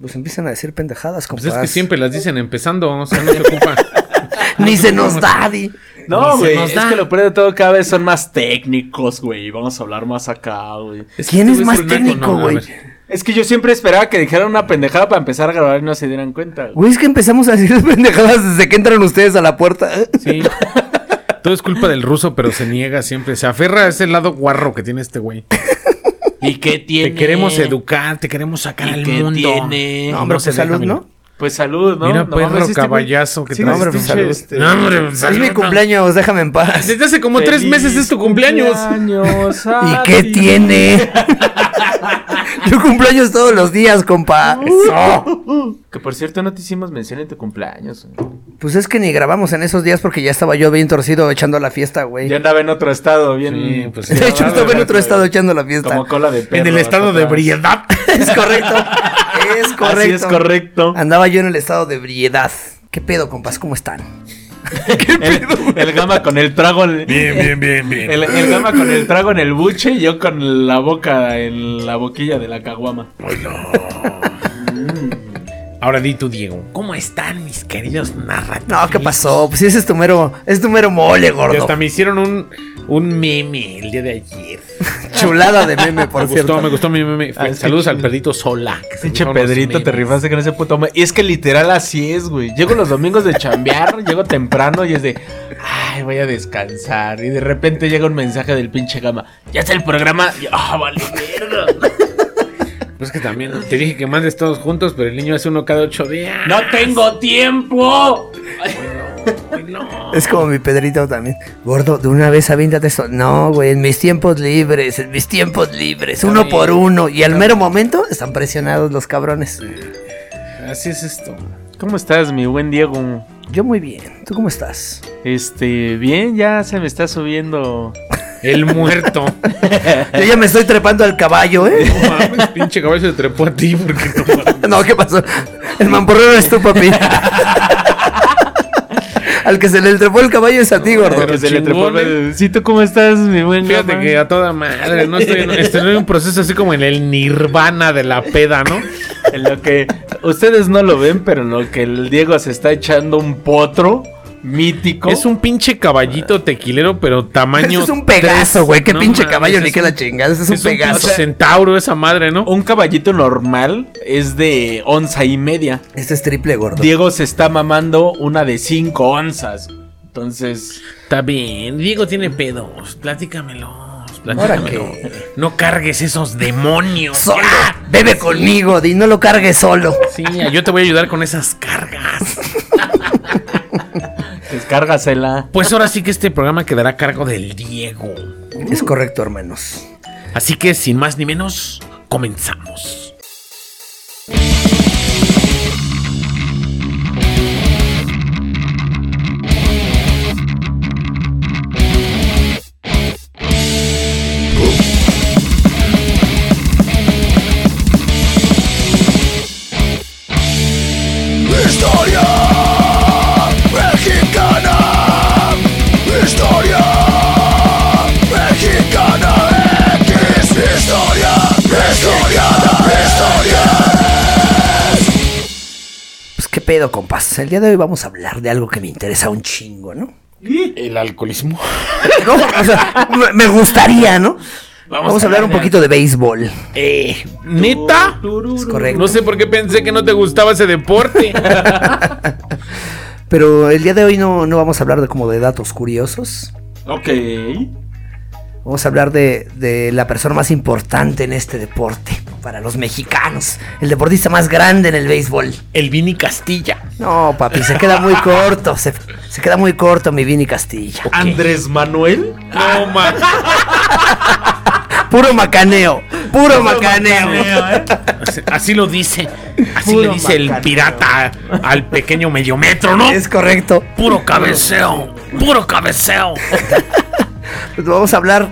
Pues empiezan a decir pendejadas, Pues compas. es que siempre las dicen empezando, o sea, no se ocupa. Ni se nos da, di. No, güey, nos es da. que lo peor de todo cada vez son más técnicos, güey. Vamos a hablar más acá, güey. ¿Quién es más técnico, güey? Es que yo siempre esperaba que dijeran una pendejada para empezar a grabar y no se dieran cuenta. güey. Güey, es que empezamos a decir pendejadas desde que entran ustedes a la puerta. Sí. Todo es culpa del ruso, pero se niega siempre. Se aferra a ese lado guarro que tiene este güey. ¿Y qué tiene? Te queremos educar, te queremos sacar ¿Y al qué mundo. tiene? No, hombre, pues salud. ¿no? Pues salud, ¿no? Mira, No perro güey- caballazo que Sí, traes. no, hombre, pues, salud. este- No, hombre, pues, Es salud, mi no. cumpleaños, déjame en paz. Desde hace como tres meses es tu cumpleaños. cumpleaños ¿Y qué ti. tiene? Yo cumpleaños todos los días, compa. Que por cierto no te hicimos mención en tu cumpleaños. güey. Pues es que ni grabamos en esos días porque ya estaba yo bien torcido echando la fiesta, güey. Ya andaba en otro estado, bien. Sí, pues, De hecho, estaba en otro estado echando la fiesta. Como cola de perro. En el estado de briedad. Es correcto. Es correcto. Así es correcto. Andaba yo en el estado de briedad. ¿Qué pedo, compas? ¿Cómo están? El, el gama con el trago. en- Bien, bien, bien, bien. El, el gama con el trago en el buche y yo con la boca en la boquilla de la caguama. Ahora di tú, Diego. ¿Cómo están mis queridos narrativos? No, ¿qué pasó? Pues sí, ese es tu mero, es tu mero mole, Que gordo. hasta me hicieron un, un meme el día de ayer. Chulada de meme, por me cierto. gustó, me gustó mi meme. Ah, Saludos al perrito Sola. Pinche Pedrito, te rifaste con ese puto. me- Y es que literal así es, güey. Llego los domingos de chambear, llego temprano y es de. Ay, voy a descansar. Y de repente llega un mensaje del pinche gama. Ya está el programa. Y, Ah, vale, verga. Pues es que también te dije que mandes todos juntos, pero el niño hace uno cada ocho días. ¡No tengo tiempo! No. Es como mi Pedrito también. Gordo, de una vez aviéntate esto. No, güey, en mis tiempos libres, en mis tiempos libres, uno por uno. Y al mero momento están presionados los cabrones. Así es esto. ¿Cómo estás, mi buen Diego? Yo muy bien. ¿Tú cómo estás? Este, bien, ya se me está subiendo. El muerto. Yo ya me estoy trepando al caballo, ¿eh? No mames, pinche caballo se trepó a ti porque no mames. No, ¿qué pasó? El mamporrero eres tú, papi. Al que se le trepó el caballo es a ti, gordo. Pero Que se le trepó el- Sí, ¿tú cómo estás, mi buen Fíjate gama? que a toda madre, no estoy en, estoy en un proceso así como en el nirvana de la peda, ¿no? En lo que ustedes no lo ven, pero en lo que el Diego se está echando un potro mítico. Es un pinche caballito tequilero, pero tamaño. Ese es un pegazo, tres. güey. Qué No pinche caballo ni un- que la chingada. Ese es un Es un pegazo. pinche centauro esa madre, ¿no? un caballito normal es de onza y media. Este es triple gordo. Diego se está mamando una de cinco onzas. Entonces, Está bien. Diego tiene pedos. Platícamelos. ¿Ahora Platícamelo. No cargues esos demonios. Solo. Bebe conmigo, di, no lo cargues solo. Sí, yo te voy a ayudar con esas cargas. descárgasela. Pues ahora sí que este programa quedará a cargo del Diego. Es correcto, hermanos. Así que sin más ni menos, comenzamos. Pedo, compas. El día de hoy vamos a hablar de algo que me interesa un chingo, ¿no? El alcoholismo. No, o sea, me- gustaría, ¿no? Vamos, a hablar un poquito de béisbol. Eh, ¿Neta? Es correcto. No sé por qué pensé que no te gustaba ese deporte. Pero el día de hoy no, no vamos a hablar de como de datos curiosos. Ok. Vamos a hablar de, de la persona más importante en este deporte. Para los mexicanos. El deportista más grande en el béisbol. El Vini Castilla. No, papi, se queda muy corto. Se, se queda muy corto mi Vini Castilla. Andrés Manuel. No, man. Puro macaneo. Puro macaneo. Así, así lo dice. Así Puro le dice el pirata al pequeño medio metro, ¿no? Es correcto. Puro cabeceo. Puro cabeceo. Pues vamos a hablar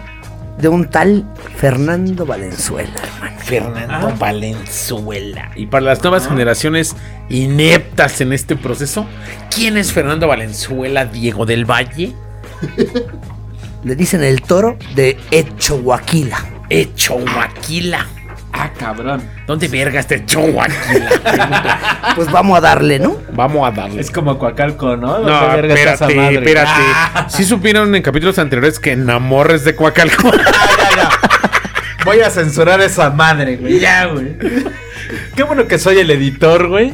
de un tal Fernando Valenzuela, hermano. Fernando Valenzuela. Y para las nuevas generaciones ineptas en este proceso, ¿quién es Fernando Valenzuela Diego del Valle? Le dicen el toro de Maquila. Ah, cabrón. ¿Dónde verga este show aquí? Pues vamos a darle, ¿no? Vamos a darle. Es como Coacalco, ¿no? No, ¿Dónde verga está esa espérate, madre? espérate. Ah, Sí supieron en capítulos anteriores que Namorres de Coacalco. ya, ya. Voy a censurar esa madre, güey. Ya, güey. Qué bueno que soy el editor, güey.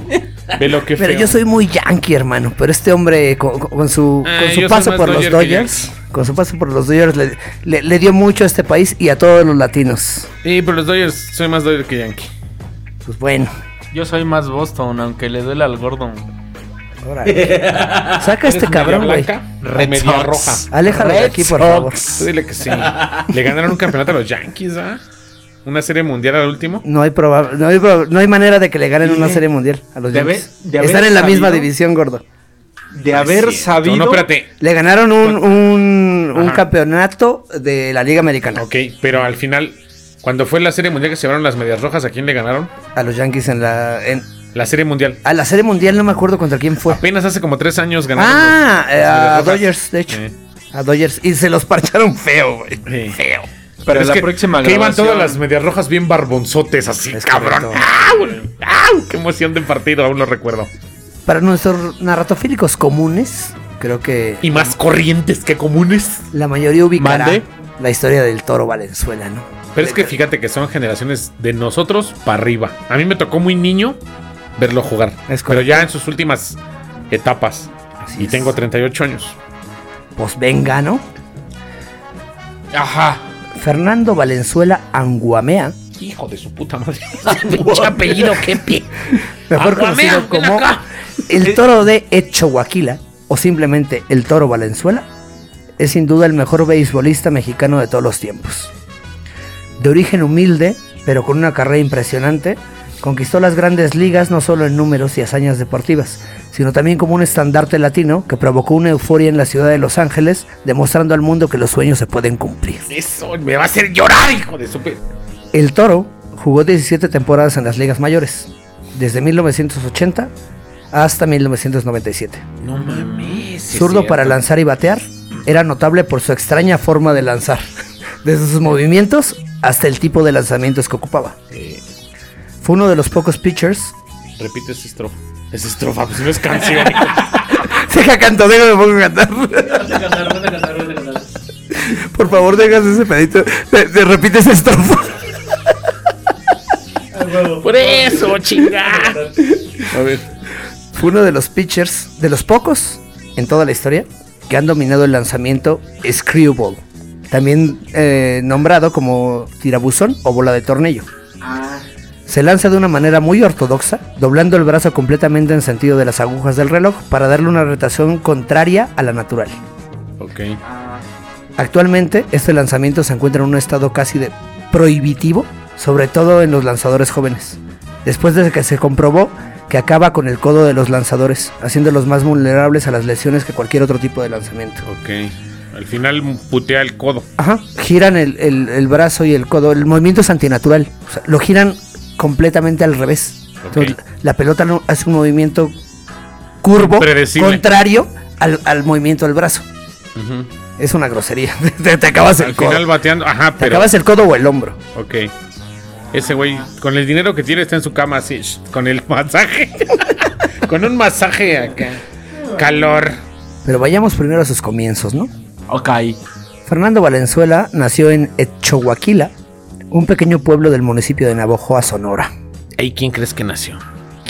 Ve lo que Pero feo. yo soy muy yankee, hermano. Pero este hombre, con, su, con su yo soy paso por los Dodgers, con su paso por los Dodgers, le, le- le dio mucho a este país y a todos los latinos. Sí, pero los Dodgers, soy más Dodger que Yankee. Pues bueno. Yo soy más Boston, aunque le duele al Gordon. Saca este ¿Eres cabrón, güey. media Sox. roja. Aléjalo de aquí, por favor. Tú dile que sí. Le ganaron un campeonato a los Yankees, ¿ah? Una serie mundial al último. No hay, proba- no, hay proba- no hay manera de que le ganen una serie mundial a los De haber- Yankees. Están en la misma división, gordo. De haber No, sabido. No, espérate. Le ganaron un, un, un campeonato de la Liga Americana Ok, pero al final, cuando fue la serie mundial que se llevaron las medias rojas, ¿a quién le ganaron? a los Yankees en la. En, La serie mundial. a la serie mundial no me acuerdo contra quién fue. Apenas hace como tres años ganaron. Ah, los- eh, a. Dodgers, de hecho. A Dodgers. Y se los parcharon feo, güey. Sí. Feo. Pero es la que, próxima que iban todas las medias rojas bien barbonzotes así, Es cabrón. ¡Au! ¡Au! ¡Qué emoción de partido! Aún lo recuerdo. Para nuestros narratofílicos comunes, creo que Y más corrientes que comunes. la mayoría ubicará Mande. la historia del toro Valenzuela, ¿no? Pero es que fíjate que son generaciones de nosotros para arriba. A mí me tocó muy niño verlo jugar. Es pero ya en sus últimas etapas. Así y es. tengo 38 años. Pues venga, ¿no? Ajá. Fernando Valenzuela Anguamea, Hijo de su puta madre. pinche apellido que pie. Mejor Anguamea, conocido como acá. El toro de Echohuaquila o simplemente el toro Valenzuela, es sin duda el mejor beisbolista mexicano de todos los tiempos. De origen humilde, pero con una carrera impresionante, conquistó las grandes ligas no solo en números y hazañas deportivas, sino también como un estandarte latino que provocó una euforia en la ciudad de Los Ángeles, demostrando al mundo que los sueños se pueden cumplir. Eso me va a hacer llorar, hijo de su El Toro jugó 17 temporadas en las ligas mayores, desde 1980 hasta 1997. No mames. Zurdo para lanzar y batear, era notable por su extraña forma de lanzar, desde sus movimientos hasta el tipo de lanzamientos que ocupaba. Eh, Fue uno de los pocos pitchers. repite esa estrofa. Esa estrofa, pues no es canción. Deja canto, déjame pongo a cantar. Por favor, dejas ese pedito. Te, te repites esa estrofa. Por eso, chingada. A ver. Fue uno de los pitchers, de los pocos en toda la historia, que han dominado el lanzamiento Screwball, también eh, nombrado como tirabuzón o bola de tornillo. Se lanza de una manera muy ortodoxa, doblando el brazo completamente en sentido de las agujas del reloj para darle una rotación contraria a la natural. Ok. Actualmente, este lanzamiento se encuentra en un estado casi de prohibitivo, sobre todo en los lanzadores jóvenes, después de que se comprobó que acaba con el codo de los lanzadores, haciéndolos más vulnerables a las lesiones que cualquier otro tipo de lanzamiento. Ok. Al final putea el codo. Ajá, giran el, el- el brazo y el codo, el movimiento es antinatural, o sea, lo giran completamente al revés. Ok. Entonces, la pelota no hace un movimiento curvo, contrario al, al movimiento del brazo. Ujú. Es una grosería. te, te acabas el Al codo. final bateando. Ajá, te pero. acabas el codo o el hombro. Ok. Ese güey, con el dinero que tiene, está en su cama así, con el masaje. con un masaje acá. Calor. Pero vayamos primero a sus comienzos, ¿no? Ok. Fernando Valenzuela nació en Echohuaquila, un pequeño pueblo del municipio de Navojoa, Sonora. ¿Y quién crees que nació?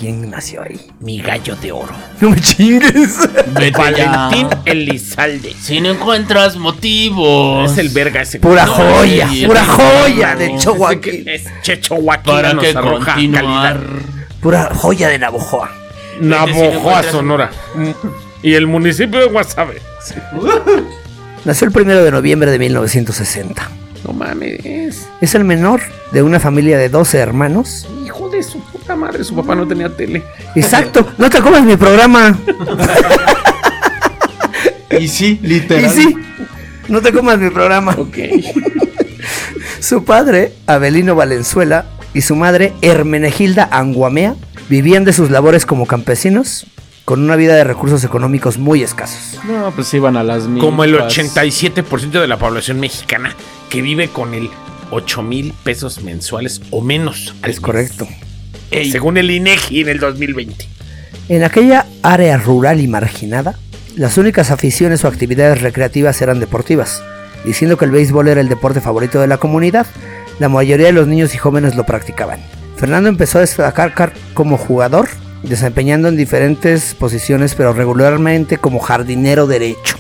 ¿Quién nació ahí? Mi gallo de oro. No me chingues. Valentín Elizalde. Si no encuentras motivos. Es el verga ese. Pura No, joya, pura joya de que es Checho Huaquila para nos que arroja continuar. calidad. Pura joya de Navojoa. Navojoa, Sonora. Mm. Y el municipio de Guasave. Nació el primero de noviembre de 1960. No mames. Es el menor de una familia de 12 hermanos. Hijo de su puta madre, su papá no tenía tele. Exacto, no te comas mi programa. Y sí, Y literal. sí, no te comas mi programa. Ok. Su padre, Abelino Valenzuela, y su madre, Hermenegilda Anguamea, vivían de sus labores como campesinos, con una vida de recursos económicos muy escasos. No, pues iban a las mismas. Como el 87% de la población mexicana que vive con el 8 mil pesos mensuales o menos. al Es mes. correcto. Según el INEGI en el 2020. En aquella área rural y marginada, las únicas aficiones o actividades recreativas eran deportivas, diciendo que el béisbol era el deporte favorito de la comunidad. La mayoría de los niños y jóvenes lo practicaban. Fernando empezó a destacar car- como jugador, desempeñando en diferentes posiciones, pero regularmente como jardinero derecho.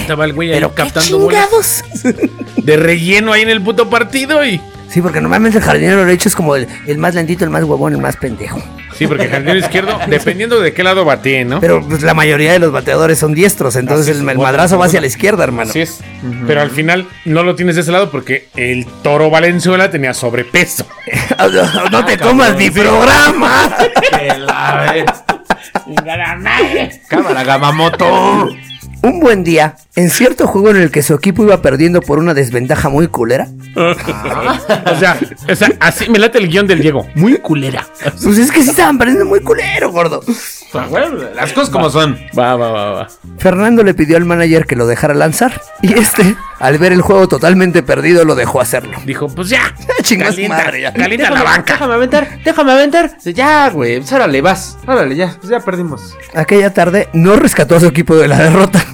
Estaba el güey ahí Pero qué captando bolas chingados. de relleno ahí en el puto partido y. Sí, porque normalmente el jardinero derecho es como el, el más lentito, el más huevón, el más pendejo. Sí, porque el jardinero izquierdo, dependiendo de qué lado batee, ¿no? Pero pues, la mayoría de los bateadores son diestros, entonces es, el, madrazo va hacia la izquierda, hermano. Así es. Pero al final no lo tienes de ese lado porque el toro Valenzuela tenía sobrepeso. no, no te comas mi programa. Que la vez. Cámara, Gamamoto. Un buen día, en cierto juego en el que su equipo iba perdiendo por una desventaja muy culera, O sea, o sea, así me late el guion del Diego. Muy culera. pues es que sí estaban perdiendo muy culero, gordo. Las cosas como son. Va, va, va, va. Fernando le pidió al manager que lo dejara lanzar, y este, al ver el juego totalmente perdido, lo dejó hacerlo. Dijo, pues ya. Chinga su Calienta, madre, ya. calienta la banca. Déjame aventar, déjame aventar. Ya, güey, pues órale, vas. Órale, ya, pues ya perdimos. Aquella tarde no rescató a su equipo de la derrota,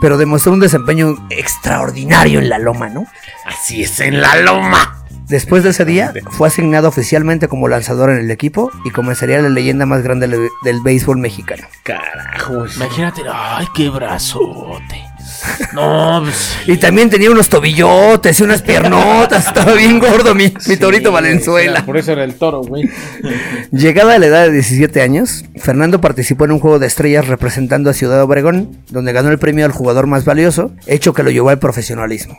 pero demostró un desempeño extraordinario en la loma, ¿no? Así es, en la loma. Después de ese día, fue asignado oficialmente como lanzador en el equipo y comenzaría la leyenda más grande del, béisbol mexicano. Carajo. Imagínate, ay, qué brazote. No, pues. Y también tenía unos tobillotes y unas piernotas, estaba bien gordo mi, mi torito Valenzuela. Por eso era el toro, güey. Llegada a la edad de 17 años, Fernando participó en un juego de estrellas representando a Ciudad Obregón, donde ganó el premio al jugador más valioso, hecho que lo llevó al profesionalismo.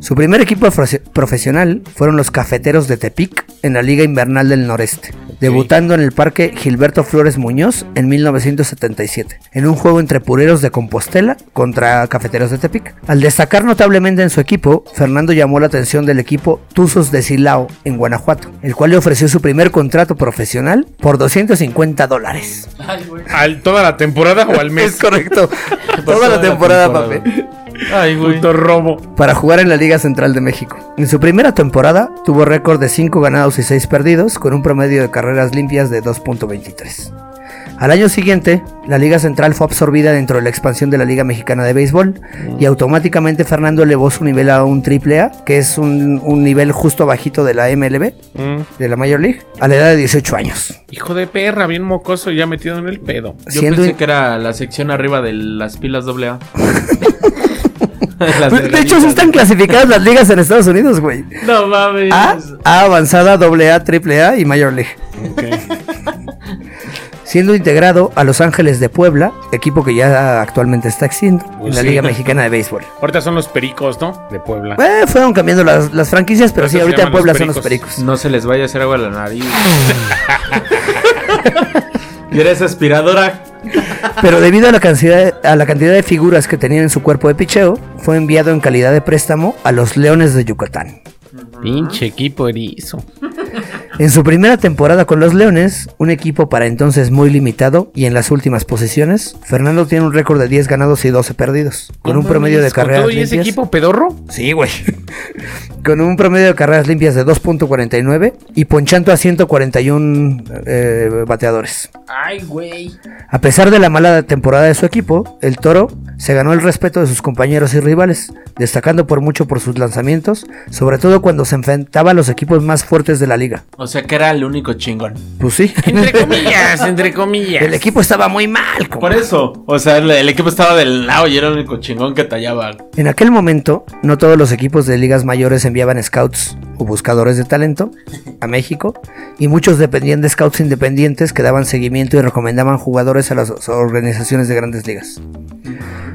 Su primer equipo profe- profesional fueron los Cafeteros de Tepic en la Liga Invernal del Noreste, debutando en el Parque Gilberto Flores Muñoz en 1977, en un juego entre Pureros de Compostela contra Cafeteros de Tepic. Al destacar notablemente en su equipo, Fernando llamó la atención del equipo Tuzos de Silao en Guanajuato, el cual le ofreció su primer contrato profesional por 250 dólares. ¿Al toda la temporada o al mes? Es correcto. Toda la temporada, papi. Ay, güey. Puto robo. para jugar en la Liga Central de México. En su primera temporada tuvo récord de 5 ganados y 6 perdidos, con un promedio de carreras limpias de 2.23. Al año siguiente, la Liga Central fue absorbida dentro de la expansión de la Liga Mexicana de Béisbol y automáticamente Fernando elevó su nivel a un AAA, que es un, un nivel justo abajito de la MLB, Mm, de la Major League, a la edad de 18 años. hijo de perra, bien mocoso y ya metido en el pedo. Yo Siendo pensé in- que era la sección arriba de las pilas AA. Las De hecho, sí están clasificadas las ligas en Estados Unidos, güey. No mames. A, A avanzada, AA, AAA y Major League. Siendo integrado a Los Ángeles de Puebla, equipo que ya actualmente está extinto en Pues la sí. Liga Mexicana de Béisbol. Ahorita son los pericos, ¿no? De Puebla. Eh, fueron cambiando las, las franquicias, pero sí, ahorita en los Puebla son los Pericos. pericos. No se les vaya a hacer agua a la nariz. y eres aspiradora. Pero debido a la, cantidad, a la cantidad de figuras que tenían en su cuerpo de picheo, fue enviado en calidad de préstamo a los Leones de Yucatán. Pinche equipo erizo. En su primera temporada con los Leones, un equipo para entonces muy limitado y en las últimas posiciones, Fernando tiene un récord de 10 ganados y 12 perdidos, con un promedio de carreras ¿Con todo y ese limpias. equipo pedorro? Sí, güey. Con un promedio de carreras limpias de 2.49 y ponchando a 141 eh, bateadores. Ay, güey. A pesar de la mala temporada de su equipo, el Toro se ganó el respeto de sus compañeros y rivales, destacando por mucho por sus lanzamientos, sobre todo cuando se enfrentaba a los equipos más fuertes de la liga. O sea que era el único chingón. Pues sí. Entre comillas, entre comillas. El equipo estaba muy mal. Por compa. eso. O sea, el, el equipo estaba del lado y era el único chingón que tallaba. En aquel momento, no todos los equipos de ligas mayores enviaban scouts o buscadores de talento a México y muchos dependían de scouts independientes que daban seguimiento y recomendaban jugadores a las organizaciones de grandes ligas.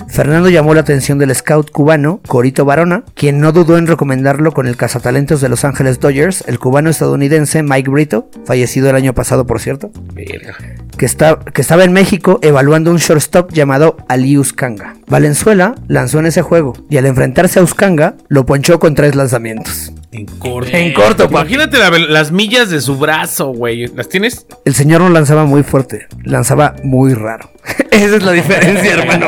Fernando llamó la atención del scout cubano Corito Barona, quien no dudó en recomendarlo con el cazatalentos de Los Ángeles Dodgers, el cubano estadounidense Mike Brito, fallecido el año pasado por cierto, que, está- que estaba en México evaluando un shortstop llamado Ali Uscanga. Valenzuela lanzó en ese juego y al enfrentarse a Uscanga lo ponchó con tres lanzamientos. En corto. En corto, pa. Imagínate la las millas de su brazo, güey. ¿Las tienes? El señor no lanzaba muy fuerte, lanzaba muy raro. Esa es la diferencia, hermano.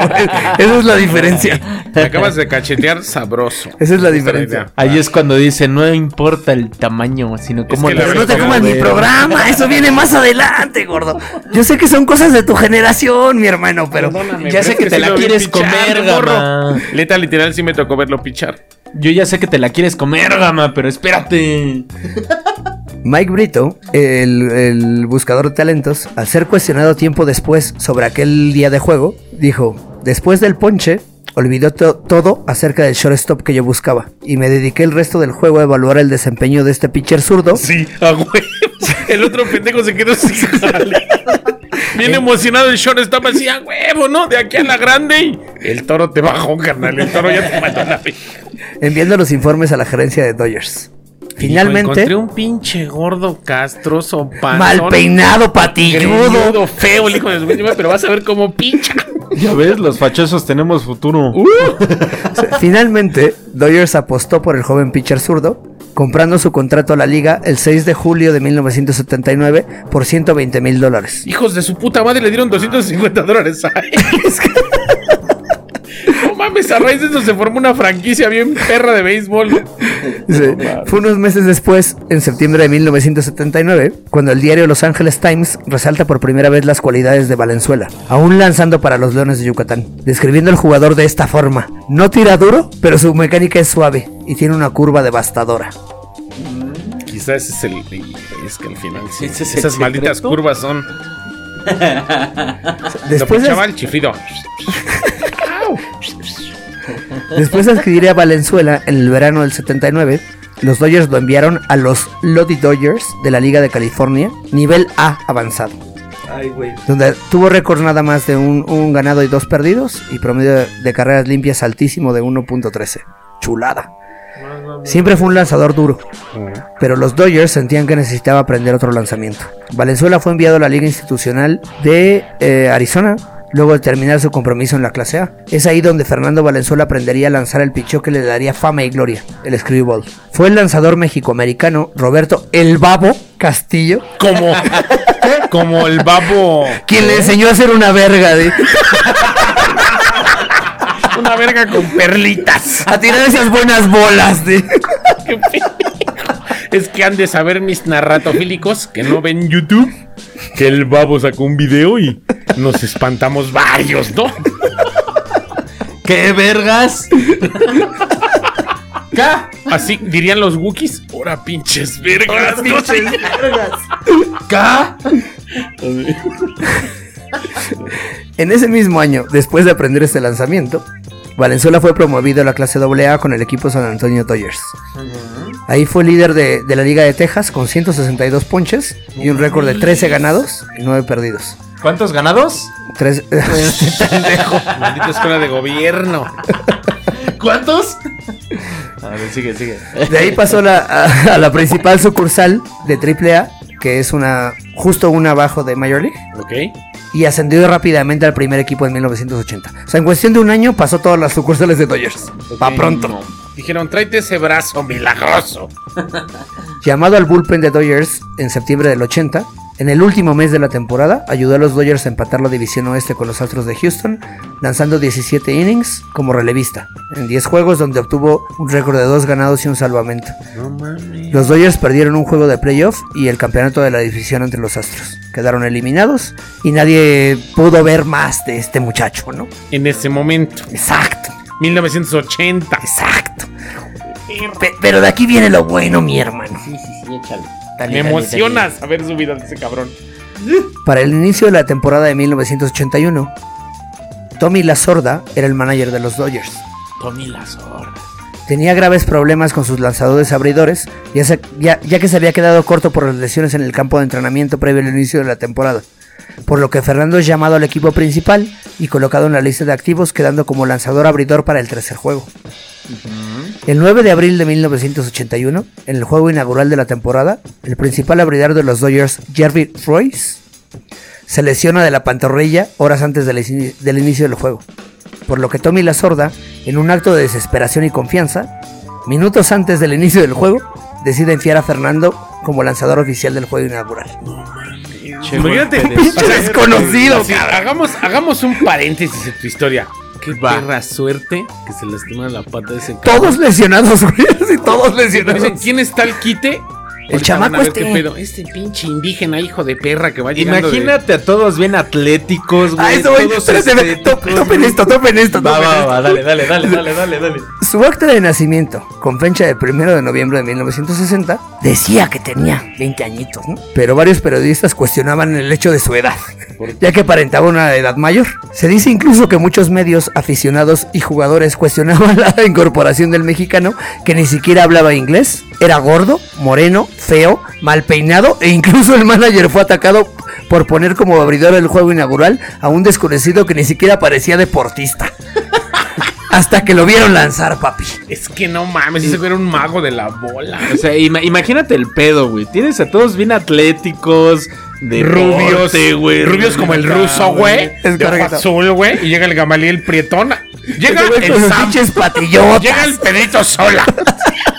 Esa es la diferencia. Me acabas de cachetear sabroso. Esa es la diferencia. Ahí es cuando dice, no importa el tamaño, sino cómo que la Pero no te comas mi ver". programa, eso viene más adelante, gordo. Yo sé que son cosas de tu generación, mi hermano, pero Perdóname, Ya pero sé es que te la quieres pichar, comer, morro. gama. Leta, literal, sí me tocó verlo pichar. Yo ya sé que te la quieres comer, gama, pero espérate. Mike Brito, el, el buscador de talentos, al ser cuestionado tiempo después sobre aquel día de juego, dijo, después del ponche, olvidó to- todo acerca del shortstop que yo buscaba y me dediqué el resto del juego a evaluar el desempeño de este pitcher zurdo. Sí, a huevo. El otro pendejo se quedó sin jale. Bien emocionado el short estaba así a huevo, ¿no? De aquí a la grande y el toro te bajó, carnal. El toro ya te mató la vida. enviando los informes a la gerencia de Dodgers. Finalmente, Encontré un pinche gordo castroso, panzón, mal peinado, patilludo. feo, el hijo de su madre, pero vas a ver cómo pincha. Ya ves, los fachosos tenemos futuro. Finalmente, Dodgers apostó por el joven pitcher zurdo, comprando su contrato a la liga el 6 de julio de 1979 por 120 mil dólares. Hijos de su puta madre le dieron 250 dólares a. No mames, a raíz de eso se formó una franquicia bien perra de béisbol. Sí. Fue unos meses después, en septiembre de 1979, cuando el diario Los Angeles Times resalta por primera vez las cualidades de Valenzuela, aún lanzando para los Leones de Yucatán, describiendo al jugador de esta forma. No tira duro, pero su mecánica es suave y tiene una curva devastadora. Quizás ese es el. Es que al final sí. ¿Ese es el Esas malditas curvas son. Después lo el chiflido. después de adquirir a Valenzuela en el verano del 79, los Dodgers lo enviaron a los Lodi Dodgers de la Liga de California, nivel A avanzado. donde tuvo récord nada más de un, un ganado y dos perdidos y promedio de carreras limpias altísimo de 1.13. Chulada. Siempre fue un lanzador duro, pero los Dodgers sentían que necesitaba aprender otro lanzamiento. Valenzuela fue enviado a la Liga Institucional de eh, Arizona luego de terminar su compromiso en la clase A. Es ahí donde Fernando Valenzuela aprendería a lanzar el picheo que le daría fama y gloria, el screwball. Fue el lanzador mexicoamericano Roberto El Babo Castillo Como. Como el babo. quien le enseñó a hacer una verga, de- Una verga con perlitas. a tirar esas buenas bolas. de-. Es que han de saber mis narratofílicos que no ven YouTube que el babo sacó un video y nos espantamos varios, ¿no? ¿Qué vergas? ¿Qué? Así dirían los Wookiees. Ahora pinches vergas. ¿no? ¿Qué? En ese mismo año, después de aprender este lanzamiento, Valenzuela fue promovido a la clase AA con el equipo San Antonio Dodgers. Ahí fue líder de, de la Liga de Texas con 162 ponches y un récord de 13 ganados y 9 perdidos. ¿Cuántos ganados? Tres- Maldita escuela de gobierno. ¿Cuántos? A ver, sigue, sigue. de ahí pasó la- a, a la principal sucursal de AAA, que es una justo una abajo de Major League. Ok. y ascendió rápidamente al primer equipo en 1980. O sea, en cuestión de un año pasó todas las sucursales de Dodgers. Pa' pronto. Dijeron, tráete ese brazo milagroso. Llamado al bullpen de Dodgers en septiembre del 80, en el último mes de la temporada, ayudó a los Dodgers a empatar la división oeste con los Astros de Houston, lanzando 17 innings como relevista, en 10 juegos donde obtuvo un récord de 2 ganados y un salvamento. No mames. Los Dodgers perdieron un juego de playoff y el campeonato de la división entre los Astros. Quedaron eliminados y nadie pudo ver más de este muchacho, ¿no? En ese momento. Exacto. 1980. Exacto. Pe- pero de aquí viene lo bueno, mi hermano. Me emociona saber su vida de ese cabrón. Para el inicio de la temporada de 1981, Tommy La Sorda era el manager de los Dodgers. Tommy la sorda. Tenía graves problemas con sus lanzadores abridores, ya, se- ya- ya que se había quedado corto por las lesiones en el campo de entrenamiento previo al inicio de la temporada. Por lo que Fernando es llamado al equipo principal y colocado en la lista de activos, quedando como lanzador abridor para el tercer juego. El 9 de abril de 1981, en el juego inaugural de la temporada, el principal abridor de los Dodgers, Jerry Royce, se lesiona de la pantorrilla horas antes del, inici- del inicio del juego. Por lo que Tommy La Sorda, en un acto de desesperación y confianza, Minutos antes del inicio del juego, decide enfiar a Fernando como lanzador oficial del juego inaugural. Imagínate, de desconocido, hagamos, hagamos un paréntesis en tu historia. Qué Va. perra suerte que se lastima la pata de ese cabrón. Todos lesionados, güey. Sí, todos lesionados. dicen, ¿quién está al quite? El chamaco qué este. pedo. Este pinche indígena, hijo de perra que va llegando. de- Imagínate a todos bien atléticos, güey. Ah, eso, güey. todos Espérate, Topen esto, topen esto. Va, va, va, dale, dale, dale, dale, dale, dale. Su acta de nacimiento, con fecha de 1 de noviembre de 1960, decía que tenía 20 añitos, ¿no? Pero varios periodistas cuestionaban el hecho de su edad, ya que aparentaba una edad mayor. Se dice incluso que muchos medios, aficionados y jugadores cuestionaban la incorporación del mexicano, que ni siquiera hablaba inglés, era gordo, moreno, feo, mal peinado e incluso el manager fue atacado por poner como abridor el juego inaugural a un desconocido que ni siquiera parecía deportista. Hasta que lo vieron lanzar, papi. Es que no mames, ese güey era un mago de la bola. O sea, ima- imagínate el pedo, güey. Tienes a todos bien atléticos, de rubios, güey. rubios como el ruso, güey. Es de ojo azul, güey. Y llega el Gamaliel Prietona. Llega Ese güey el Sam. Llega el Pedrito sola.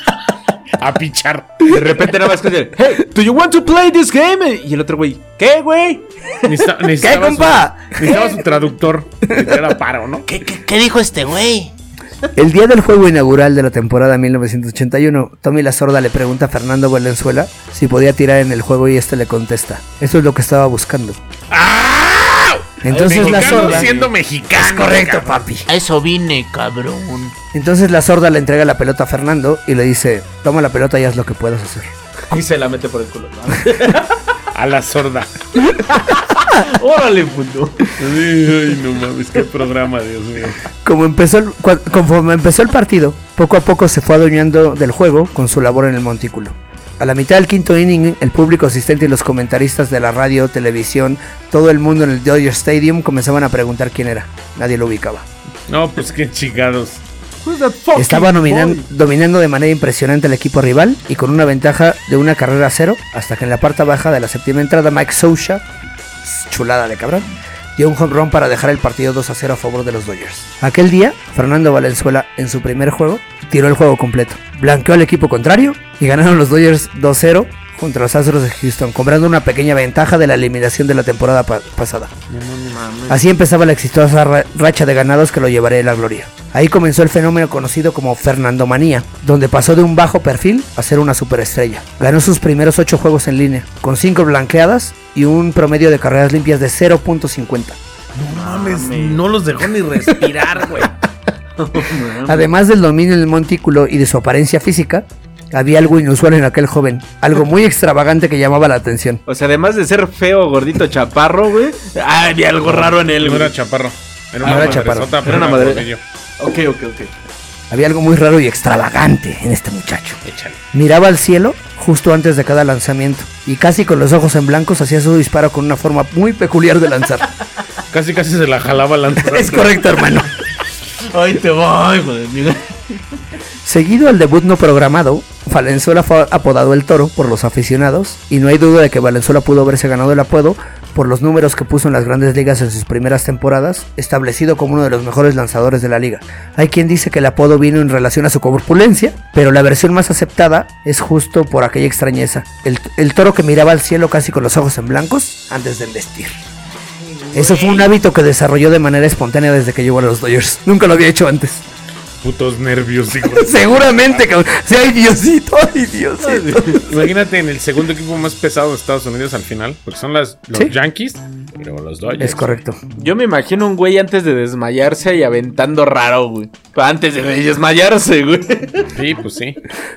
A pichar. De repente nada más que decir, hey, do you want to play this game? Y el otro güey, ¿qué, güey? Necesita- necesitaba compa? Su, necesitaba su traductor. Que era paro, ¿no? ¿Qué, qué, qué dijo este güey? El día del juego inaugural de la temporada 1981, Tommy La Sorda le pregunta a Fernando Valenzuela si podía tirar en el juego y este le contesta. Eso es lo que estaba buscando. ¡Ah! Entonces la sorda... siendo mexicano. Es correcto, cabrón. papi. A eso vine, cabrón. Entonces la sorda le entrega la pelota a Fernando y le dice, toma la pelota y haz lo que puedas hacer. Y se la mete por el culo. A la sorda. Órale, puto. Ay, no mames, qué programa, Dios mío. Como empezó el- conforme empezó el partido, poco a poco se fue adueñando del juego con su labor en el montículo. A la mitad del quinto inning, el público asistente y los comentaristas de la radio, televisión, todo el mundo en el Dodger Stadium comenzaban a preguntar quién era. Nadie lo ubicaba. No, pues qué chingados. Estaba dominando de manera impresionante al equipo rival y con una ventaja de una carrera a cero, hasta que en la parte baja de la séptima entrada Mike Sousha, chulada de cabrón, dio un home run para dejar el partido 2 a 0 a favor de los Dodgers. Aquel día, Fernando Valenzuela, en su primer juego, tiró el juego completo, blanqueó al equipo contrario y ganaron los Dodgers 2-0 contra los Astros de Houston, cobrando una pequeña ventaja de la eliminación de la temporada pa- pasada. Así empezaba la exitosa ra- racha de ganados que lo llevaría a la gloria. Ahí comenzó el fenómeno conocido como Fernandomanía, donde pasó de un bajo perfil a ser una superestrella. Ganó sus primeros 8 juegos en línea, con 5 blanqueadas y un promedio de carreras limpias de 0.50. No mames, no los dejó ni respirar, güey. Además del dominio del montículo y de su apariencia física, había algo inusual en aquel joven, algo muy extravagante que llamaba la atención. O sea, además de ser feo, gordito, chaparro, güey. Ah, había algo raro en él, No güey. era chaparro. Era una era chaparro. Era una madre-. Ok, ok, ok. Había algo muy raro y extravagante en este muchacho. Échale. Miraba al cielo justo antes de cada lanzamiento y casi con los ojos en blancos hacía su disparo con una forma muy peculiar de lanzar. Casi, casi se la jalaba lanzando. es correcto, hermano. Te. Seguido al debut no programado, Valenzuela fue apodado el Toro por los aficionados y no hay duda de que Valenzuela pudo haberse ganado el apodo por los números que puso en las grandes ligas en sus primeras temporadas, establecido como uno de los mejores lanzadores de la liga. Hay quien dice que el apodo vino en relación a su corpulencia, pero la versión más aceptada es justo por aquella extrañeza, el, el toro que miraba al cielo casi con los ojos en blancos antes de embestir. Eso fue un hábito que desarrolló de manera espontánea desde que llegó a los Dodgers. Nunca lo había hecho antes. Putos nervios, hijo. Seguramente, cabrón. Sí, ay, Diosito, ay, Diosito. Imagínate en el segundo equipo más pesado de Estados Unidos al final, porque son las, los Sí. Yankees, pero los Dodgers. Es correcto. Yo me imagino un güey antes de desmayarse y aventando raro, güey. Antes de desmayarse, güey. Sí, pues sí.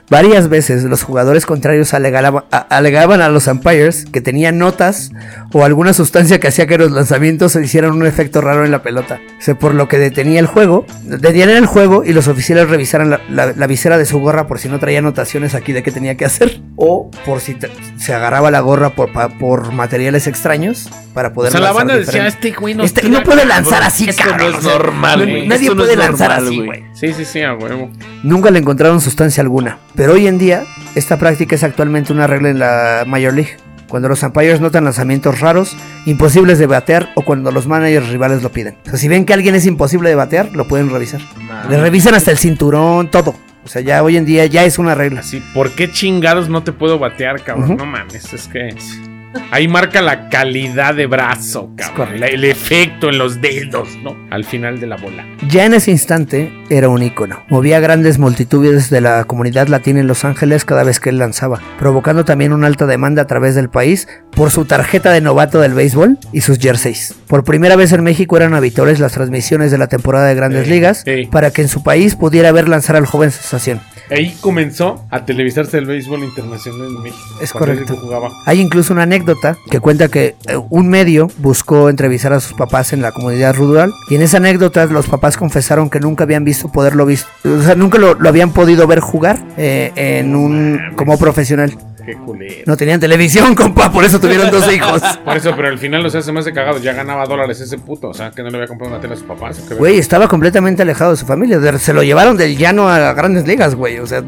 Varias veces los jugadores contrarios alegaba- a- alegaban a los umpires que tenían notas o alguna sustancia que hacía que los lanzamientos se hicieran un efecto raro en la pelota. O sea, por lo que detenía el juego, detenían el juego y los oficiales revisaran la, la- la visera de su gorra por si no traía anotaciones aquí de qué tenía que hacer o por si te- se agarraba la gorra por, pa- por materiales extraños para O poder sea, la lanzar banda decía, diferente. este güey no Este- no puede cabrón". lanzar así, Esto cabrón. no O es sea, normal, güey. Nadie Esto no puede es lanzar normal, así, güey. Güey. Sí, sí, sí, a huevo. Nunca le encontraron sustancia alguna, pero hoy en día esta práctica es actualmente una regla en la Major League. Cuando los umpires notan lanzamientos raros, imposibles de batear o cuando los managers rivales lo piden. O sea, si ven que alguien es imposible de batear, lo pueden revisar. Le revisan hasta el cinturón, todo. O sea, ya hoy en día ya es una regla. Así, ¿por qué chingados no te puedo batear, cabrón? No mames, es que. Ahí marca la calidad de brazo, cabrón. el efecto en los dedos, ¿no? Al final de la bola. Ya en ese instante era un ícono. Movía grandes multitudes de la comunidad latina en Los Ángeles cada vez que él lanzaba, provocando también una alta demanda a través del país por su tarjeta de novato del béisbol y sus jerseys. Por primera vez en México eran habituales las transmisiones de la temporada de Grandes Ligas para que en su país pudiera ver lanzar al joven sensación. Ahí comenzó a televisarse el béisbol internacional en México. Es correcto. jugaba. Hay incluso una anécdota que cuenta que eh, un medio buscó entrevistar a sus papás en la comunidad rural y en esa anécdota los papás confesaron que nunca habían visto poderlo visto, o sea, nunca lo, lo habían podido ver jugar eh, en un como profesional. Qué culero. No tenían televisión, compa, por eso tuvieron dos hijos. Por eso, pero al final, o sea, se me hace cagado. Ya ganaba dólares ese puto. O sea, que no le había comprado una tele a sus papás. ¿o qué Güey, estaba completamente alejado de su familia. Se lo llevaron del llano a grandes ligas, güey. O sea,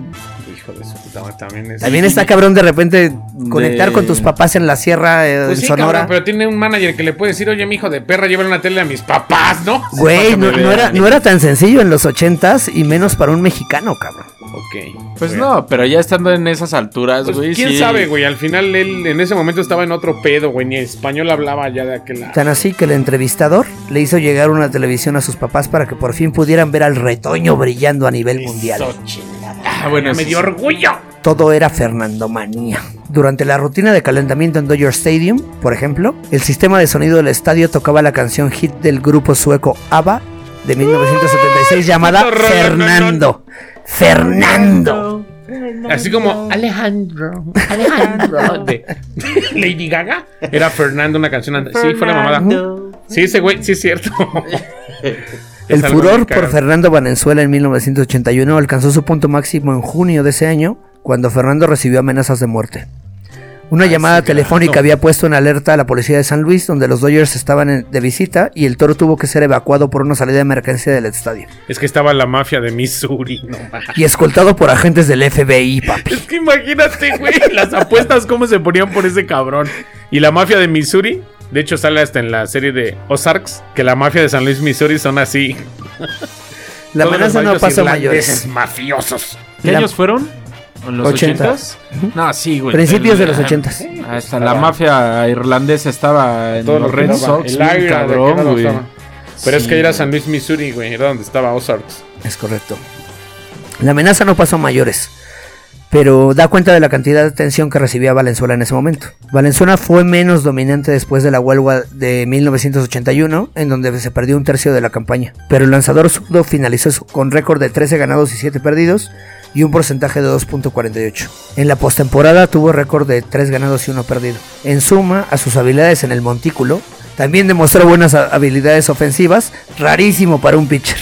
Hijo de su puta madre, también es. también está cabrón de repente conectar De- con tus papás en la sierra eh, Pues en sí, Sonora. cabrón, pero tiene un manager que le puede decir, oye, mi hijo de perra, llévale una tele a mis papás, ¿no? Güey, no, no era, no era tan sencillo en los ochentas y menos para un mexicano, cabrón. Ok. Pues Bueno. no, pero ya estando en esas alturas, Pues, güey. quién sí. sabe, güey. Al final él en ese momento estaba en otro pedo, güey. Ni español hablaba ya de aquel lado. Tan así que el entrevistador le hizo llegar una televisión a sus papás para que por fin pudieran ver al retoño brillando a nivel mundial. Eso, chingada. Ah, bueno, me sí, dio sí. orgullo. Todo era Fernando Manía. Durante la rutina de calentamiento en Dodger Stadium, por ejemplo, el sistema de sonido del estadio tocaba la canción hit del grupo sueco ABBA de 1976 llamada rollo, Fernando. Fernando. Así como Alejandro, Alejandro de Lady Gaga. Era Fernando una canción antes. Sí, fue la mamada. Sí, ese güey, sí es cierto. El Es furor por. Fernando Valenzuela en 1981 alcanzó su punto máximo en junio de ese año, cuando Fernando recibió amenazas de muerte. Una llamada telefónica había puesto en alerta a la policía de San Luis, donde los Dodgers estaban en- de visita y el toro tuvo que ser evacuado por una salida de emergencia del estadio. Es que estaba la mafia de Missouri, no. Y escoltado por agentes del FBI, papi. Es que imagínate, güey, las apuestas cómo se ponían por ese cabrón. Y la mafia de Missouri, de hecho sale hasta en la serie de Ozarks, que la mafia de San Luis, Missouri son así. La Todos amenaza no irlandeses mayores. mafiosos. ¿Qué La- años fueron? ¿En los Ochentas. No, sí, güey. Principios de los ochentas. Hasta la mafia irlandesa estaba en Todo los Red. Sox. El cabrón, güey. Pero es que era. San Luis, Missouri, güey, era donde estaba Ozarks. Es correcto. La amenaza no pasó a mayores, pero da cuenta de la cantidad de atención que recibía Valenzuela en ese momento. Valenzuela fue menos dominante después de la huelga de 1981, en donde se perdió un tercio de la campaña. Pero el lanzador zurdo finalizó con récord de 13 ganados y 7 perdidos y un porcentaje de 2.48. En la postemporada tuvo récord de 3 ganados y 1 perdido. En suma, a sus habilidades en el montículo, también demostró buenas habilidades ofensivas, rarísimo para un pitcher.